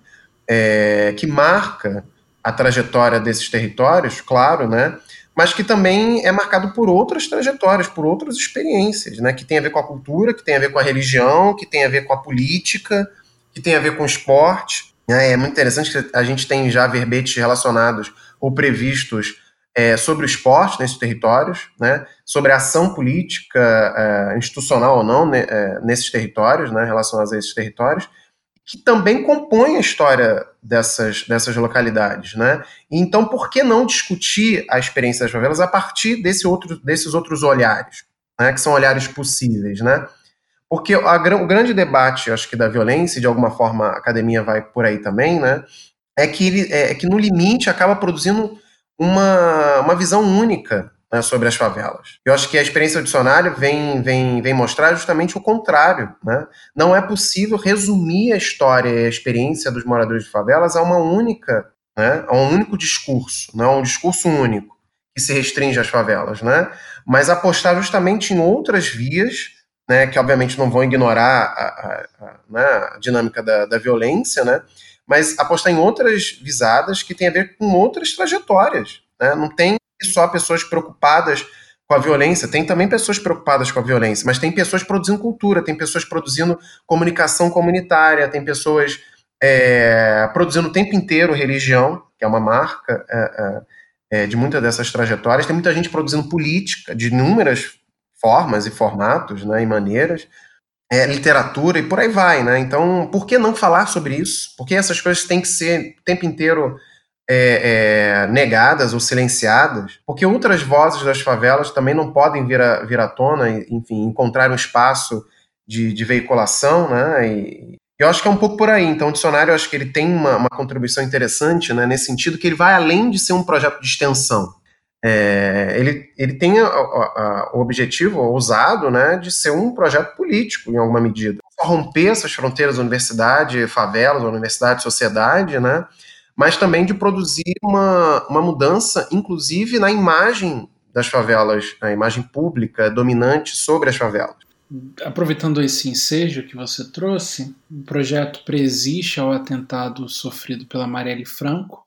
É, que marca a trajetória desses territórios, claro, né? Mas que também é marcado por outras trajetórias, por outras experiências, né, que tem a ver com a cultura, que tem a ver com a religião, que tem a ver com a política, que tem a ver com o esporte. É, é muito interessante que a gente tem já verbetes relacionados ou previstos é, sobre o esporte nesses territórios, né, sobre a ação política, é, institucional ou não, né, é, nesses territórios, né, relacionados a esses territórios, que também compõe a história dessas, dessas localidades, né? Então, por que não discutir a experiência das favelas a partir desse outro, desses outros olhares, né? Que são olhares possíveis, né? Porque a, o grande debate, acho que da violência, de alguma forma a academia vai por aí também, né? É que, ele, é, é que no limite acaba produzindo uma, uma visão única né, sobre as favelas. Eu acho que a experiência do dicionário vem, vem, vem mostrar justamente o contrário. Né? Não é possível resumir a história e a experiência dos moradores de favelas a uma única, né, a um único discurso, né, um discurso único que se restringe às favelas, né? mas apostar justamente em outras vias, né, que obviamente não vão ignorar a, a, a, né, a dinâmica da, da violência, né, mas apostar em outras visadas que têm a ver com outras trajetórias. Né? Não tem só pessoas preocupadas com a violência, tem também pessoas preocupadas com a violência, mas tem pessoas produzindo cultura, tem pessoas produzindo comunicação comunitária, tem pessoas é, produzindo o tempo inteiro religião, que é uma marca é, é, é, de muitas dessas trajetórias, tem muita gente produzindo política de inúmeras formas e formatos né, e maneiras, é, literatura e por aí vai. Né? Então, por que não falar sobre isso? Porque essas coisas têm que ser o tempo inteiro é, é, negadas ou silenciadas, porque outras vozes das favelas também não podem vir à, vir à tona, enfim, encontrar um espaço de, de veiculação, né? E, eu acho que é um pouco por aí. Então, o dicionário, eu acho que ele tem uma, uma contribuição interessante, né, nesse sentido que ele vai além de ser um projeto de extensão. É, ele, ele tem a, a, a, o objetivo ousado né, de ser um projeto político, em alguma medida. Romper essas fronteiras universidade, favelas, universidade, sociedade, né, mas também de produzir uma, uma mudança, inclusive na imagem das favelas, a imagem pública dominante sobre as favelas. Aproveitando esse ensejo que você trouxe, o projeto preexiste ao atentado sofrido pela Marielle Franco,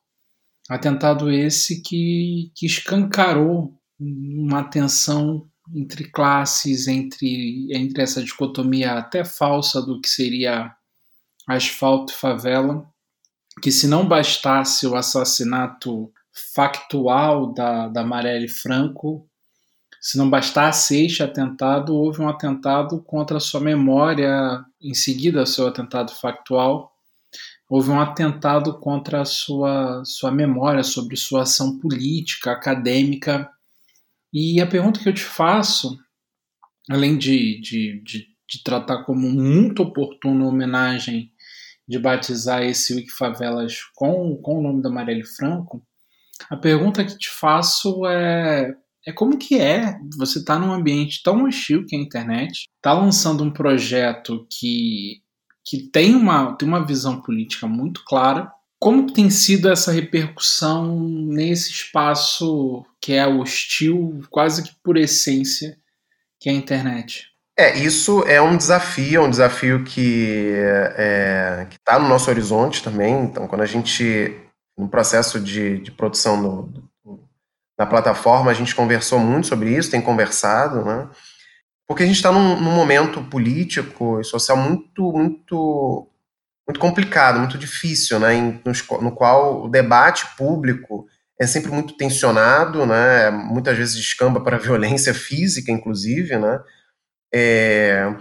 atentado esse que, que escancarou uma tensão entre classes, entre, entre essa dicotomia até falsa do que seria asfalto e favela, que se não bastasse o assassinato factual da, da Marielle Franco, se não bastasse este atentado, houve um atentado contra a sua memória em seguida ao seu atentado factual. Houve um atentado contra a sua, sua memória sobre sua ação política, acadêmica. E a pergunta que eu te faço, além de, de, de, de tratar como muito oportuna homenagem de batizar esse Wiki Favelas com, com o nome da Marielle Franco, a pergunta que te faço é é como que é você estar tá num ambiente tão hostil que é a internet, tá lançando um projeto que, que tem, uma, tem uma visão política muito clara. Como tem sido essa repercussão nesse espaço que é hostil, quase que por essência, que é a internet? É, isso é um desafio, é um desafio que é, está no nosso horizonte também. Então, quando a gente, no processo de, de produção do, na plataforma, a gente conversou muito sobre isso, tem conversado, né? Porque a gente está num, num, momento político e social muito, muito, muito complicado, muito difícil, né? Em, no, no, qual o debate público é sempre muito tensionado, né? Muitas vezes descamba para violência física, inclusive, né? É,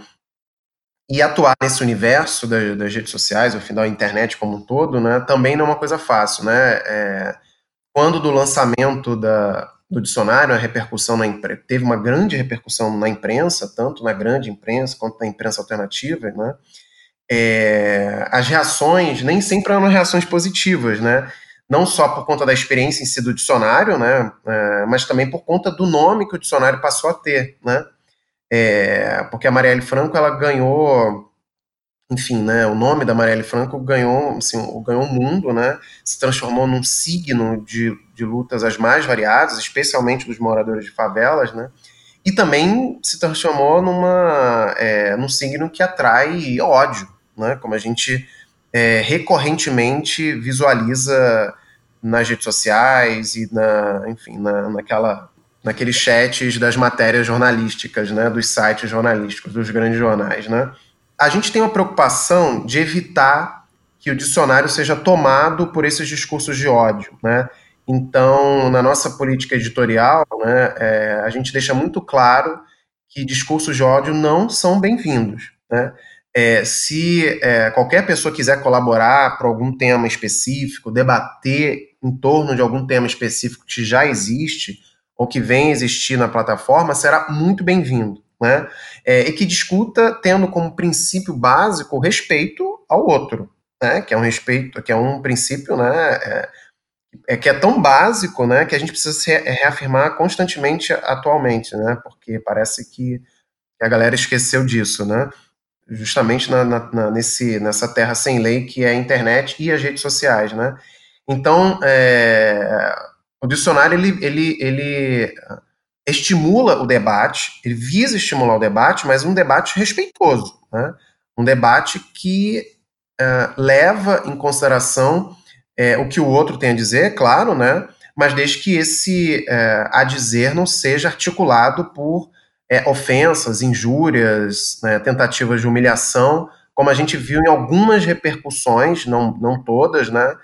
e atuar nesse universo das, das redes sociais, ou final internet como um todo, né? Também não é uma coisa fácil, né? É, quando do lançamento da, do dicionário, a repercussão na teve uma grande repercussão na imprensa, tanto na grande imprensa quanto na imprensa alternativa, né? É, as reações nem sempre eram reações positivas, né? Não só por conta da experiência em si do dicionário, né? É, mas também por conta do nome que o dicionário passou a ter, né? É, porque a Marielle Franco ela ganhou enfim, né, o nome da Marielle Franco ganhou, assim, ganhou o mundo, né, se transformou num signo de, de lutas as mais variadas, especialmente dos moradores de favelas, né, e também se transformou numa, é, num signo que atrai ódio, né, como a gente é, recorrentemente visualiza nas redes sociais e na, enfim, na, naquela, naqueles chats das matérias jornalísticas, né, dos sites jornalísticos, dos grandes jornais, né, a gente tem uma preocupação de evitar que o dicionário seja tomado por esses discursos de ódio, né? Então, na nossa política editorial, né, é, a gente deixa muito claro que discursos de ódio não são bem-vindos. Né? É, se é, qualquer pessoa quiser colaborar para algum tema específico, debater em torno de algum tema específico que já existe ou que vem existir na plataforma, será muito bem-vindo né? É, e que discuta tendo como princípio básico o respeito ao outro, né? Que é um respeito, que é um princípio, né? É, é que é tão básico, né? Que a gente precisa se reafirmar constantemente atualmente, né? Porque parece que a galera esqueceu disso, né? Justamente na, na, na, nesse, nessa terra sem lei que é a internet e as redes sociais, né? Então, é, o dicionário ele, ele, ele estimula o debate, ele visa estimular o debate, mas um debate respeitoso, né? um debate que uh, leva em consideração uh, o que o outro tem a dizer, claro, né? mas desde que esse uh, a dizer não seja articulado por ofensas, injúrias, né, tentativas de humilhação, como a gente viu em algumas repercussões, não, não todas, né?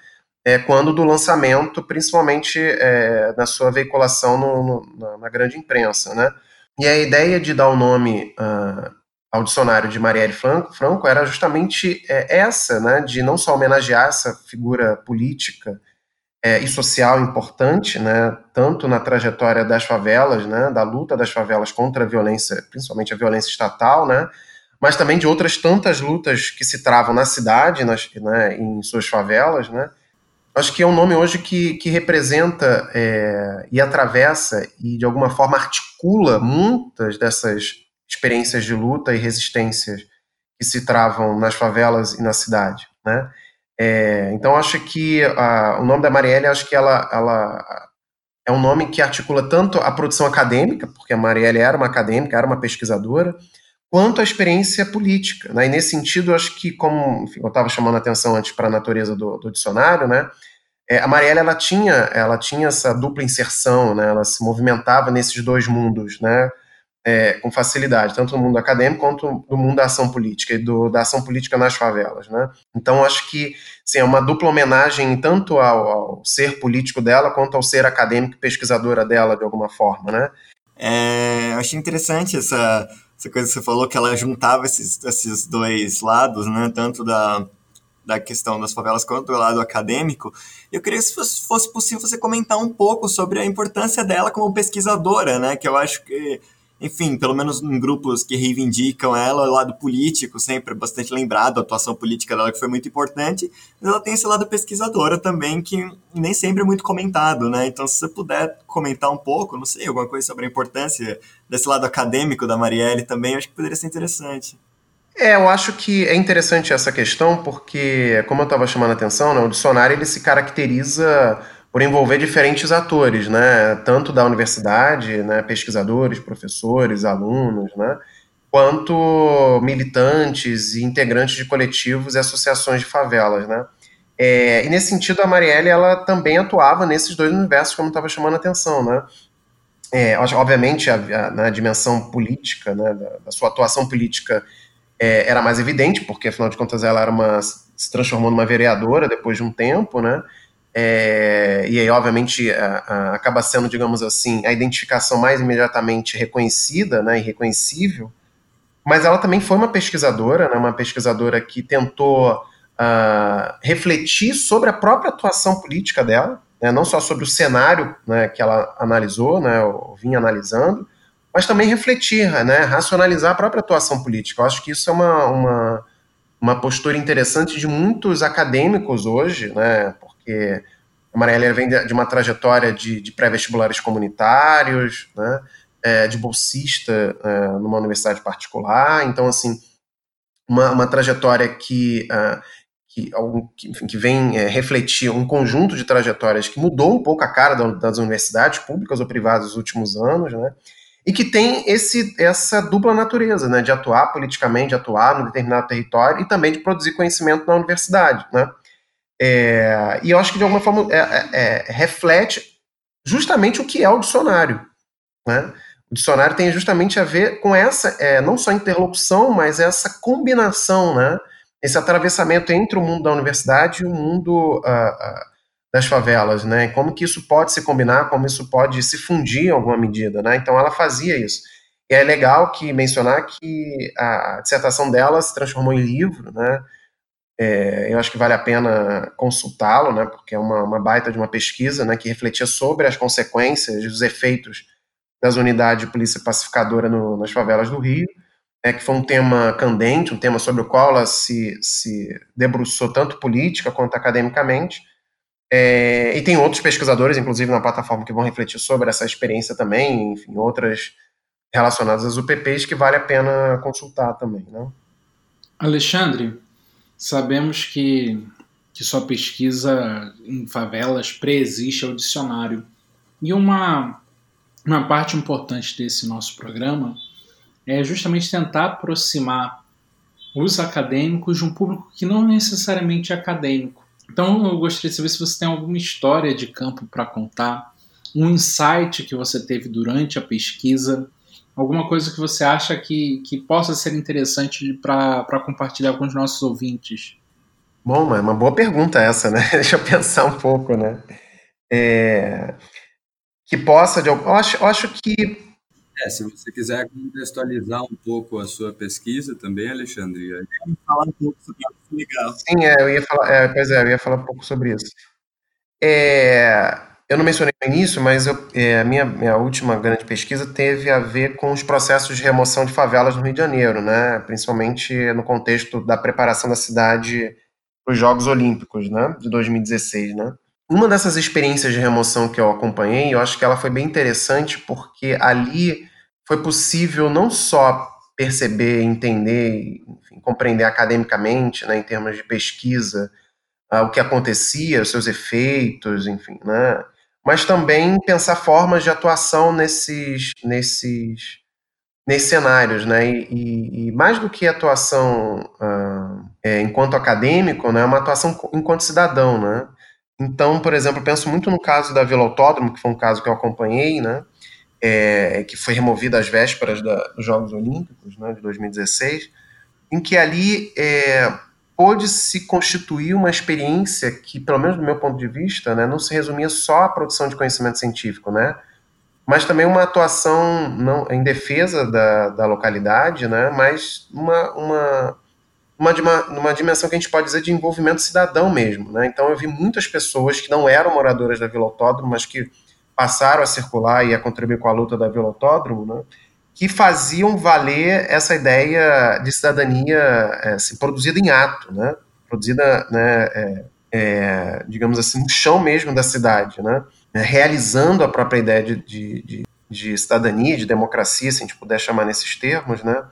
É, quando do lançamento, principalmente é, na sua veiculação no, no, na, grande imprensa. Né? E a ideia de dar o nome uh, ao dicionário de Marielle Franco, Franco era justamente é, essa, né, de não só homenagear essa figura política é, e social importante, né, tanto na trajetória das favelas, né, da luta das favelas contra a violência, principalmente a violência estatal, né, mas também de outras tantas lutas que se travam na cidade, nas, né, em suas favelas, né. Acho que é um nome hoje que, que representa é, e atravessa e de alguma forma articula muitas dessas experiências de luta e resistências que se travam nas favelas e na cidade, né. É, então, acho que a, o nome da Marielle, acho que ela, ela é um nome que articula tanto a produção acadêmica, porque a Marielle era uma acadêmica, era uma pesquisadora, quanto a experiência política. Né? E nesse sentido, acho que, como enfim, eu estava chamando a atenção antes para a natureza do, do dicionário, né? É, a Marielle ela tinha, ela tinha essa dupla inserção, né? ela se movimentava nesses dois mundos, né? é, com facilidade, tanto no mundo acadêmico quanto no mundo da ação política e do, da ação política nas favelas. Né? Então, acho que sim, é uma dupla homenagem tanto ao, ao, ser político dela quanto ao ser acadêmico e pesquisadora dela, de alguma forma. Né? É, eu achei interessante essa, essa coisa que você falou, que ela juntava esses, esses dois lados, né? tanto da, da questão das favelas quanto do lado acadêmico. Eu queria que fosse, fosse possível você comentar um pouco sobre a importância dela como pesquisadora, né? que eu acho que enfim, pelo menos em grupos que reivindicam ela, o lado político, sempre bastante lembrado, a atuação política dela que foi muito importante, mas ela tem esse lado pesquisadora também, que nem sempre é muito comentado, né? Então, se você puder comentar um pouco, não sei, alguma coisa sobre a importância desse lado acadêmico da Marielle também, acho que poderia ser interessante. É, eu acho que é interessante essa questão, porque, como eu estava chamando a atenção, né, o dicionário ele se caracteriza por envolver diferentes atores, né, tanto da universidade, né, pesquisadores, professores, alunos, né, quanto militantes e integrantes de coletivos e associações de favelas, né. É, e nesse sentido, a Marielle ela também atuava nesses dois universos, como estava chamando a atenção, né. É, obviamente, a, a, na dimensão política, né, da, da sua atuação política é, era mais evidente, porque afinal de contas ela era uma, se transformou numa vereadora depois de um tempo, né, é, e aí, obviamente, a, a, acaba sendo, digamos assim, a identificação mais imediatamente reconhecida né, e reconhecível, mas ela também foi uma pesquisadora, né, uma pesquisadora que tentou uh, refletir sobre a própria atuação política dela, né, não só sobre o cenário né, que ela analisou, né, ou vinha analisando, mas também refletir, né, racionalizar a própria atuação política. Eu acho que isso é uma, uma, uma postura interessante de muitos acadêmicos hoje, né, porque a Marielle vem de uma trajetória de, de pré-vestibulares comunitários, né, é, de bolsista é, numa universidade particular, então, assim, uma, uma trajetória que, uh, que, enfim, que vem é, refletir um conjunto de trajetórias que mudou um pouco a cara das universidades públicas ou privadas nos últimos anos, né, e que tem esse, essa dupla natureza, né, de atuar politicamente, de atuar no determinado território e também de produzir conhecimento na universidade, né. É, e eu acho que de alguma forma é, é, é, reflete justamente o que é o dicionário. Né? O dicionário tem justamente a ver com essa, é, não só interlocução, mas essa combinação, né? esse atravessamento entre o mundo da universidade e o mundo uh, uh, das favelas, né? Como que isso pode se combinar, como isso pode se fundir em alguma medida, né? Então ela fazia isso. E é legal que mencionar que a dissertação dela se transformou em livro, né? É, eu acho que vale a pena consultá-lo, né, porque é uma, uma, baita de uma pesquisa né, que refletia sobre as consequências e os efeitos das unidades de polícia pacificadora no, nas favelas do Rio, é, que foi um tema candente, um tema sobre o qual ela se, se debruçou tanto política quanto academicamente. É, e tem outros pesquisadores, inclusive na plataforma, que vão refletir sobre essa experiência também, enfim, outras relacionadas às UPPs que vale a pena consultar também. Né? Alexandre, Sabemos que, que sua pesquisa em favelas preexiste ao dicionário. E uma, uma parte importante desse nosso programa é justamente tentar aproximar os acadêmicos de um público que não necessariamente é acadêmico. Então eu gostaria de saber se você tem alguma história de campo para contar, um insight que você teve durante a pesquisa, alguma coisa que você acha que, que possa ser interessante para compartilhar com os nossos ouvintes? Bom, é uma boa pergunta essa, né? Deixa eu pensar um pouco, né? É... Que possa, de... eu, acho, eu acho que. É, se você quiser contextualizar um pouco a sua pesquisa também, Alexandre. Falar um pouco sobre isso, legal. Sim, é, eu ia falar, é, pois é, eu ia falar um pouco sobre isso. É, eu não mencionei no início, mas eu, é, a minha, minha última grande pesquisa teve a ver com os processos de remoção de favelas no Rio de Janeiro, né? principalmente no contexto da preparação da cidade para os Jogos Olímpicos né? de 2016. Né? Uma dessas experiências de remoção que eu acompanhei, eu acho que ela foi bem interessante porque ali foi possível não só perceber, entender, enfim, compreender academicamente, né, em termos de pesquisa, uh, o que acontecia, os seus efeitos, enfim, né, mas também pensar formas de atuação nesses, nesses, nesses cenários, né, e, e, e mais do que atuação uh, é, enquanto acadêmico, né, é uma atuação enquanto cidadão, né, então, por exemplo, penso muito no caso da Vila Autódromo, que foi um caso que eu acompanhei, né, é, que foi removida às vésperas da, dos Jogos Olímpicos, né, de 2016, em que ali é, pôde se constituir uma experiência que, pelo menos do meu ponto de vista, né, não se resumia só à produção de conhecimento científico, né, mas também uma atuação não, em defesa da, da localidade, né, mas uma, uma uma, uma dimensão que a gente pode dizer de envolvimento cidadão mesmo. Né? Então eu vi muitas pessoas que não eram moradoras da Vila Autódromo, mas que passaram a circular e a contribuir com a luta da Vila Autódromo, né? Que faziam valer essa ideia de cidadania é, assim, produzida em ato, né? produzida, né, é, digamos assim, no chão mesmo da cidade, né? realizando a própria ideia de, de, de, de cidadania, de democracia, se a gente puder chamar nesses termos, né?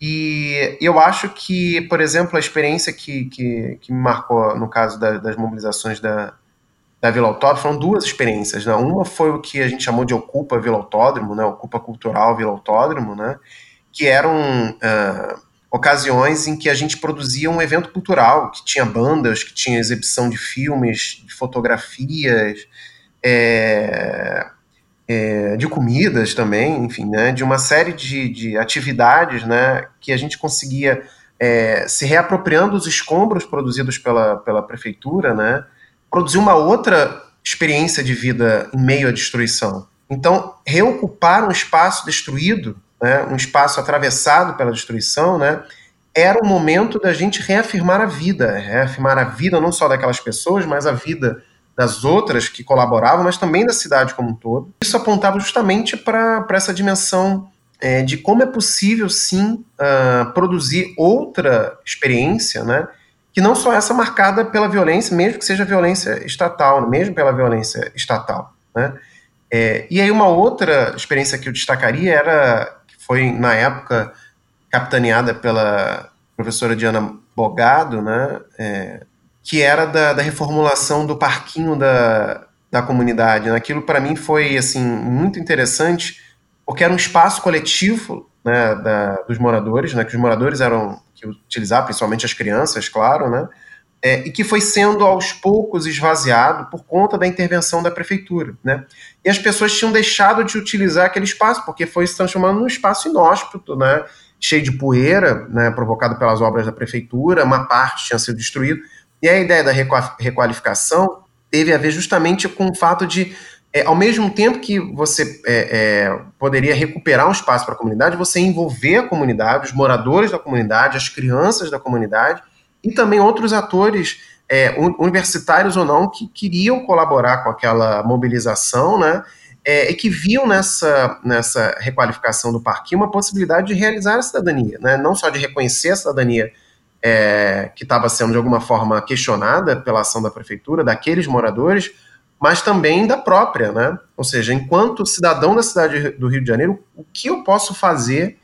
E eu acho que, por exemplo, a experiência que, que, que me marcou no caso da, das mobilizações da, da Vila Autódromo foram duas experiências. Né? Uma foi o que a gente chamou de Ocupa Vila Autódromo, né? Ocupa Cultural Vila Autódromo, né? que eram uh, ocasiões em que a gente produzia um evento cultural, que tinha bandas, que tinha exibição de filmes, de fotografias, é, é, de comidas também, enfim, né, de uma série de, de atividades né, que a gente conseguia é, se reapropriando os escombros produzidos pela, pela prefeitura, né, produzir uma outra experiência de vida em meio à destruição. Então, reocupar um espaço destruído, né, um espaço atravessado pela destruição, né, era o momento da gente reafirmar a vida, reafirmar a vida não só daquelas pessoas, mas a vida das outras que colaboravam, mas também da cidade como um todo. Isso apontava justamente para essa dimensão é, de como é possível, sim, uh, produzir outra experiência, né, que não só essa marcada pela violência, mesmo que seja violência estatal, mesmo pela violência estatal. Né. É, e aí uma outra experiência que eu destacaria era, que foi na época capitaneada pela professora Diana Bogado, né, é, que era da, da reformulação do parquinho da, da comunidade. Né? Aquilo para mim foi assim muito interessante, porque era um espaço coletivo né, da, dos moradores, né, que os moradores eram que utilizavam, principalmente as crianças, claro, né, é, e que foi sendo aos poucos esvaziado por conta da intervenção da prefeitura, né? E as pessoas tinham deixado de utilizar aquele espaço porque foi se transformando num espaço inóspito, né? Cheio de poeira, né? Provocado pelas obras da prefeitura, uma parte tinha sido destruída. E a ideia da requalificação teve a ver justamente com o fato de, é, ao mesmo tempo que você é, é, poderia recuperar um espaço para a comunidade, você envolver a comunidade, os moradores da comunidade, as crianças da comunidade e também outros atores, é, universitários ou não, que queriam colaborar com aquela mobilização, né? É, e que viam nessa, nessa requalificação do parquinho uma possibilidade de realizar a cidadania, né? não só de reconhecer a cidadania é, que estava sendo de alguma forma questionada pela ação da prefeitura, daqueles moradores, mas também da própria, né? Ou seja, enquanto cidadão da cidade do Rio de Janeiro, o que eu posso fazer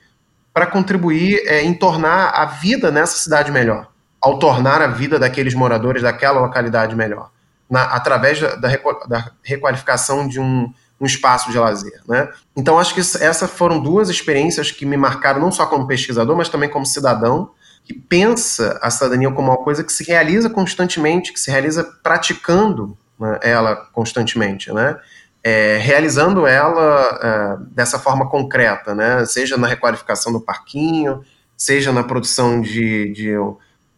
para contribuir é, em tornar a vida nessa cidade melhor, ao tornar a vida daqueles moradores daquela localidade melhor, na, através da, da, da, requalificação de um, um espaço de lazer, né? Então acho que essas foram duas experiências que me marcaram não só como pesquisador, mas também como cidadão que pensa a cidadania como uma coisa que se realiza constantemente, que se realiza praticando ela constantemente, né? É, realizando ela é, dessa forma concreta, né? Seja na requalificação do parquinho, seja na produção de, de,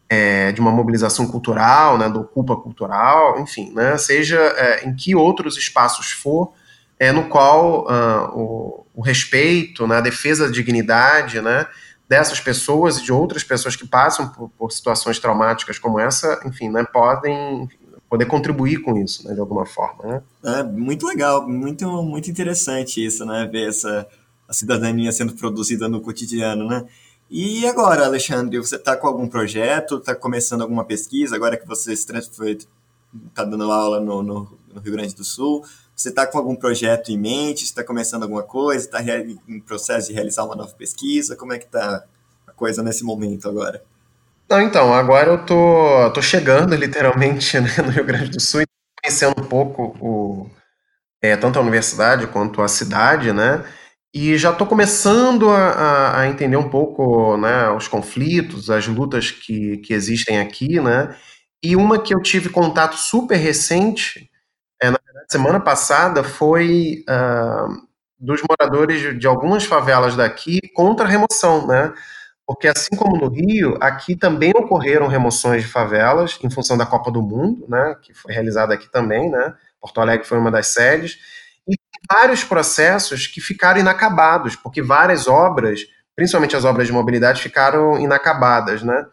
é, de uma mobilização cultural, né? Do Ocupa Cultural, enfim, né? Seja é, em que outros espaços for, é, no qual uh, o, o, respeito, né, a defesa da dignidade, né? dessas pessoas e de outras pessoas que passam por, por situações traumáticas como essa, enfim, né, podem poder contribuir com isso, né, de alguma forma, né? É muito legal, muito, muito interessante isso, né, ver essa a cidadania sendo produzida no cotidiano, né? E agora, Alexandre, você está com algum projeto, está começando alguma pesquisa, agora que você está dando aula no, no, no, Rio Grande do Sul, você está com algum projeto em mente, está começando alguma coisa, está em processo de realizar uma nova pesquisa, como é que está a coisa nesse momento agora? Não, então, agora eu tô, tô chegando literalmente né, no Rio Grande do Sul conhecendo um pouco o, é, tanto a universidade quanto a cidade, né? E já estou começando a, a, entender um pouco né, os conflitos, as lutas que, que existem aqui, né? E uma que eu tive contato super recente, é, na verdade, semana passada, foi uh, dos moradores de, de algumas favelas daqui contra a remoção, né? Porque assim como no Rio, aqui também ocorreram remoções de favelas em função da Copa do Mundo, né? Que foi realizada aqui também, né? Porto Alegre foi uma das sedes e vários processos que ficaram inacabados, porque várias obras, principalmente as obras de mobilidade, ficaram inacabadas, né?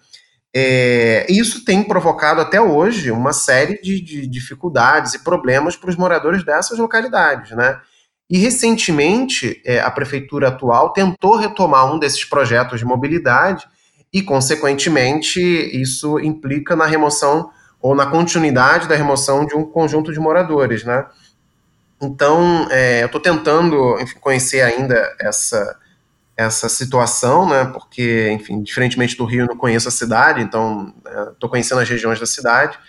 É, isso tem provocado até hoje uma série de, de dificuldades e problemas para os moradores dessas localidades, né? E recentemente é, a prefeitura atual tentou retomar um desses projetos de mobilidade e, consequentemente, isso implica na remoção ou na continuidade da remoção de um conjunto de moradores, né? Então, é, eu estou tentando enfim, conhecer ainda essa, essa situação, né? Porque, enfim, diferentemente do Rio, eu não conheço a cidade, então estou é, conhecendo as regiões da cidade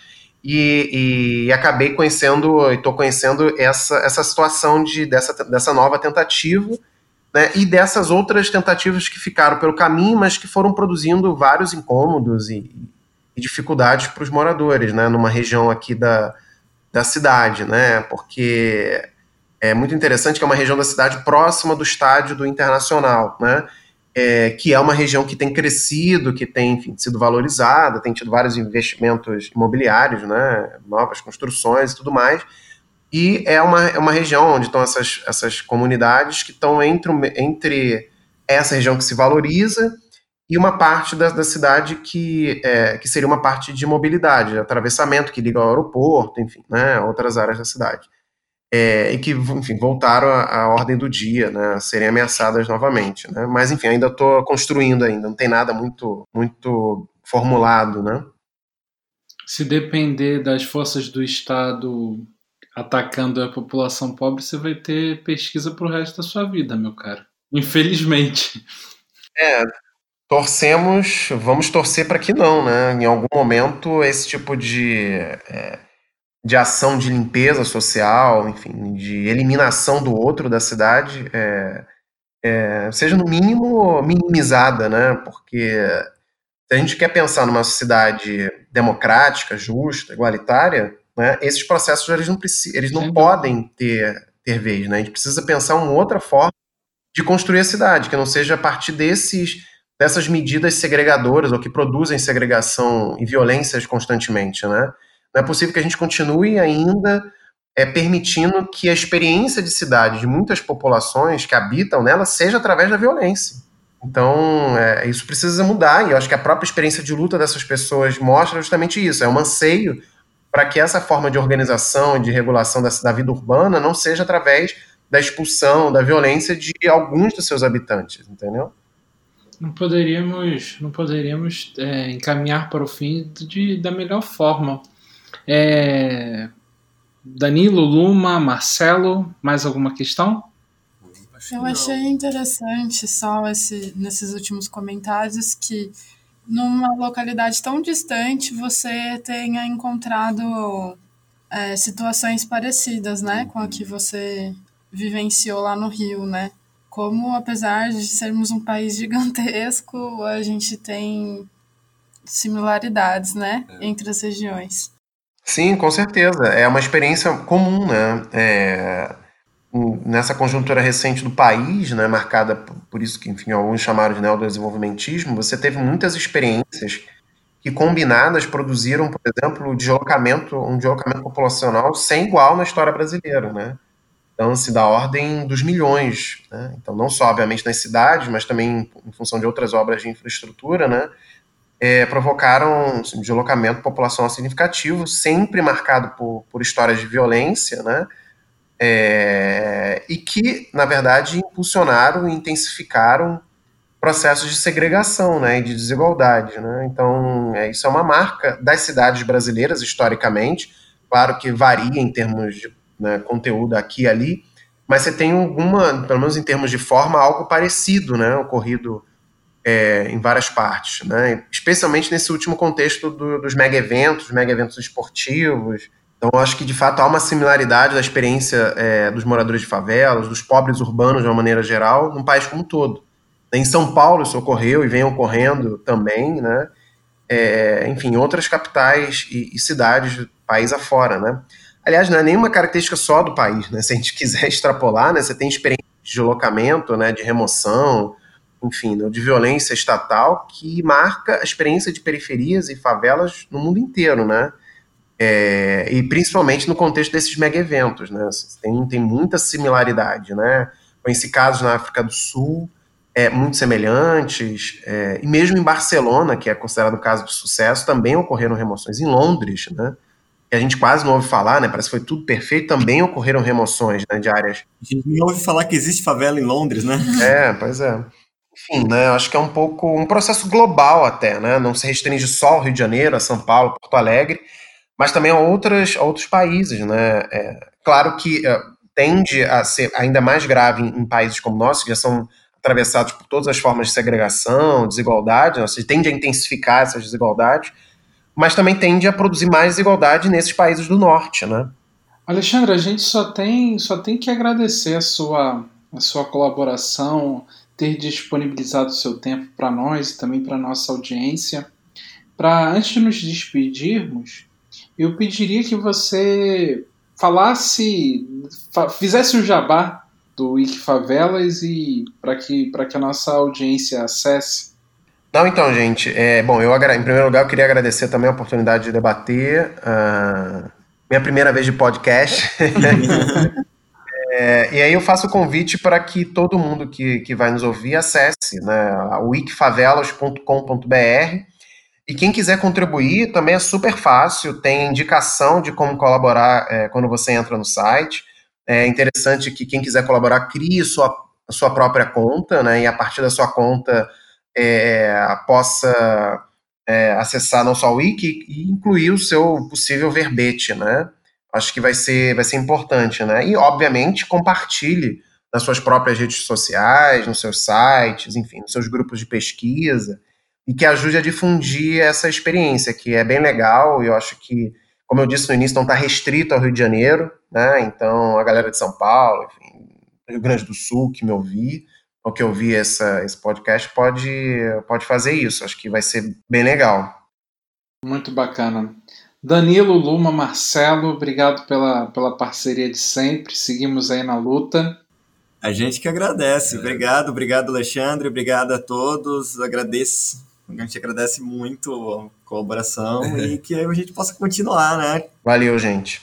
e, e acabei conhecendo, estou conhecendo essa, essa situação de, dessa, dessa nova tentativa. Né, e dessas outras tentativas que ficaram pelo caminho, mas que foram produzindo vários incômodos e, e dificuldades para os moradores, né, numa região aqui da, da cidade, né? Porque é muito interessante que é uma região da cidade próxima do estádio do Internacional, né? É, que é uma região que tem crescido, que tem enfim, sido valorizada, tem tido vários investimentos imobiliários, né? Novas construções e tudo mais. E é uma, é uma região onde estão essas, essas comunidades que estão entre, entre essa região que se valoriza e uma parte da, da cidade que, é, que seria uma parte de mobilidade, atravessamento que liga ao aeroporto, enfim, né, outras áreas da cidade. É, e que, enfim, voltaram à, à, ordem do dia, né, a serem ameaçadas novamente, né, mas, enfim, ainda estou construindo ainda, não tem nada muito, muito formulado, né. Se depender das forças do Estado atacando a população pobre, você vai ter pesquisa para o resto da sua vida, meu caro. Infelizmente. É, Torcemos, vamos torcer para que não, né? Em algum momento, esse tipo de, é, de ação de limpeza social, enfim, de eliminação do outro da cidade, é, é, seja no mínimo minimizada, né? Porque se a gente quer pensar numa sociedade democrática, justa, igualitária, né, esses processos eles não, eles não podem ter, ter vez, né? A gente precisa pensar uma outra forma de construir a cidade, que não seja a partir desses dessas medidas segregadoras ou que produzem segregação e violências constantemente, né? Não é possível que a gente continue ainda é, permitindo que a experiência de cidade de muitas populações que habitam nela seja através da violência. Então, é, isso precisa mudar, e eu acho que a própria experiência de luta dessas pessoas mostra justamente isso. É um anseio para que essa forma de organização e de regulação da, da vida urbana não seja através da expulsão, da violência de alguns dos seus habitantes, entendeu? não poderíamos, não poderíamos é, encaminhar para o fim de, da melhor forma. É, Danilo, Luma, Marcelo, mais alguma questão? Eu achei interessante só esse, nesses últimos comentários que numa localidade tão distante você tenha encontrado é, situações parecidas, né, com a que você vivenciou lá no Rio, né? como, apesar de sermos um país gigantesco, a gente tem similaridades, né, é. entre as regiões. Sim, com certeza. É uma experiência comum, né? É, nessa conjuntura recente do país, né, marcada por isso que, enfim, alguns chamaram de neodesenvolvimentismo, você teve muitas experiências que combinadas produziram, por exemplo, deslocamento, um deslocamento populacional sem igual na história brasileira, né? dance da ordem dos milhões. Né? Então, não só, obviamente, nas cidades, mas também em função de outras obras de infraestrutura, né? É, provocaram um deslocamento populacional significativo, sempre marcado por, por histórias de violência, né? É, e que, na verdade, impulsionaram e intensificaram processos de segregação né, e de desigualdade. Né? Então, é, isso é uma marca das cidades brasileiras, historicamente. Claro que varia em termos de né, conteúdo aqui e ali, mas você tem alguma, pelo menos em termos de forma, algo parecido né, ocorrido é, em várias partes, né? especialmente nesse último contexto do, dos mega eventos, mega eventos esportivos. Então, acho que de fato há uma similaridade da experiência é, dos moradores de favelas, dos pobres urbanos de uma maneira geral, no país como um todo. Em São Paulo isso ocorreu e vem ocorrendo também, né? É, enfim, outras capitais e, e, cidades do país afora, né? Aliás, não é nenhuma característica só do país, né? Se a gente quiser extrapolar, né? Você tem experiência de deslocamento, né? De remoção, enfim, né, de violência estatal que marca a experiência de periferias e favelas no mundo inteiro, né? É, e principalmente no contexto desses mega eventos, né? Tem, tem muita similaridade, né? Conheci casos na África do Sul é, muito semelhantes, é, e mesmo em Barcelona, que é considerado um caso de sucesso, também ocorreram remoções. Em Londres, né? Que a gente quase não ouve falar, né? Parece que foi tudo perfeito, também ocorreram remoções né, de áreas. A gente não ouve falar que existe favela em Londres, né? É, pois é enfim, né, acho que é um pouco um processo global até, né, não se restringe só ao Rio de Janeiro, a São Paulo, Porto Alegre, mas também a, outras, a outros países, né, é, claro que é, tende a ser ainda mais grave em, em, países como o nosso, que já são atravessados por todas as formas de segregação, desigualdade, né, tende a intensificar essas desigualdades, mas também tende a produzir mais desigualdade nesses países do norte, né. Alexandre, a gente só tem, só tem que agradecer a sua, a sua colaboração, ter disponibilizado o seu tempo para nós e também para nossa audiência. Para antes de nos despedirmos, eu pediria que você falasse, fizesse o jabá do Wiki Favelas e para que para que a nossa audiência acesse. Não, então, gente, é, bom, eu em primeiro lugar eu queria agradecer também a oportunidade de debater, uh, minha primeira vez de podcast. É, e aí eu faço o convite para que todo mundo que, que vai nos ouvir acesse né, wikifavelas.com.br e quem quiser contribuir também é super fácil, tem indicação de como colaborar é, quando você entra no site. É interessante que quem quiser colaborar crie sua, sua própria conta, né, e a partir da sua conta é, possa é, acessar não só o wiki e incluir o seu possível verbete, né? Acho que vai ser, vai ser importante, né? E, obviamente, compartilhe nas suas próprias redes sociais, nos seus sites, enfim, nos seus grupos de pesquisa, e que ajude a difundir essa experiência, que é bem legal, e eu acho que, como eu disse no início, não está restrito ao Rio de Janeiro, né? Então, a galera de São Paulo, enfim, Rio Grande do Sul, que me ouvi, ou que ouvi essa, esse podcast, pode, pode fazer isso. Acho que vai ser bem legal. Muito bacana. Danilo, Luma, Marcelo, obrigado pela, pela parceria de sempre. Seguimos aí na luta. A gente que agradece. Obrigado, obrigado, Alexandre. Obrigado a todos. Agradeço. A gente agradece muito a colaboração e que a gente possa continuar, né? Valeu, gente.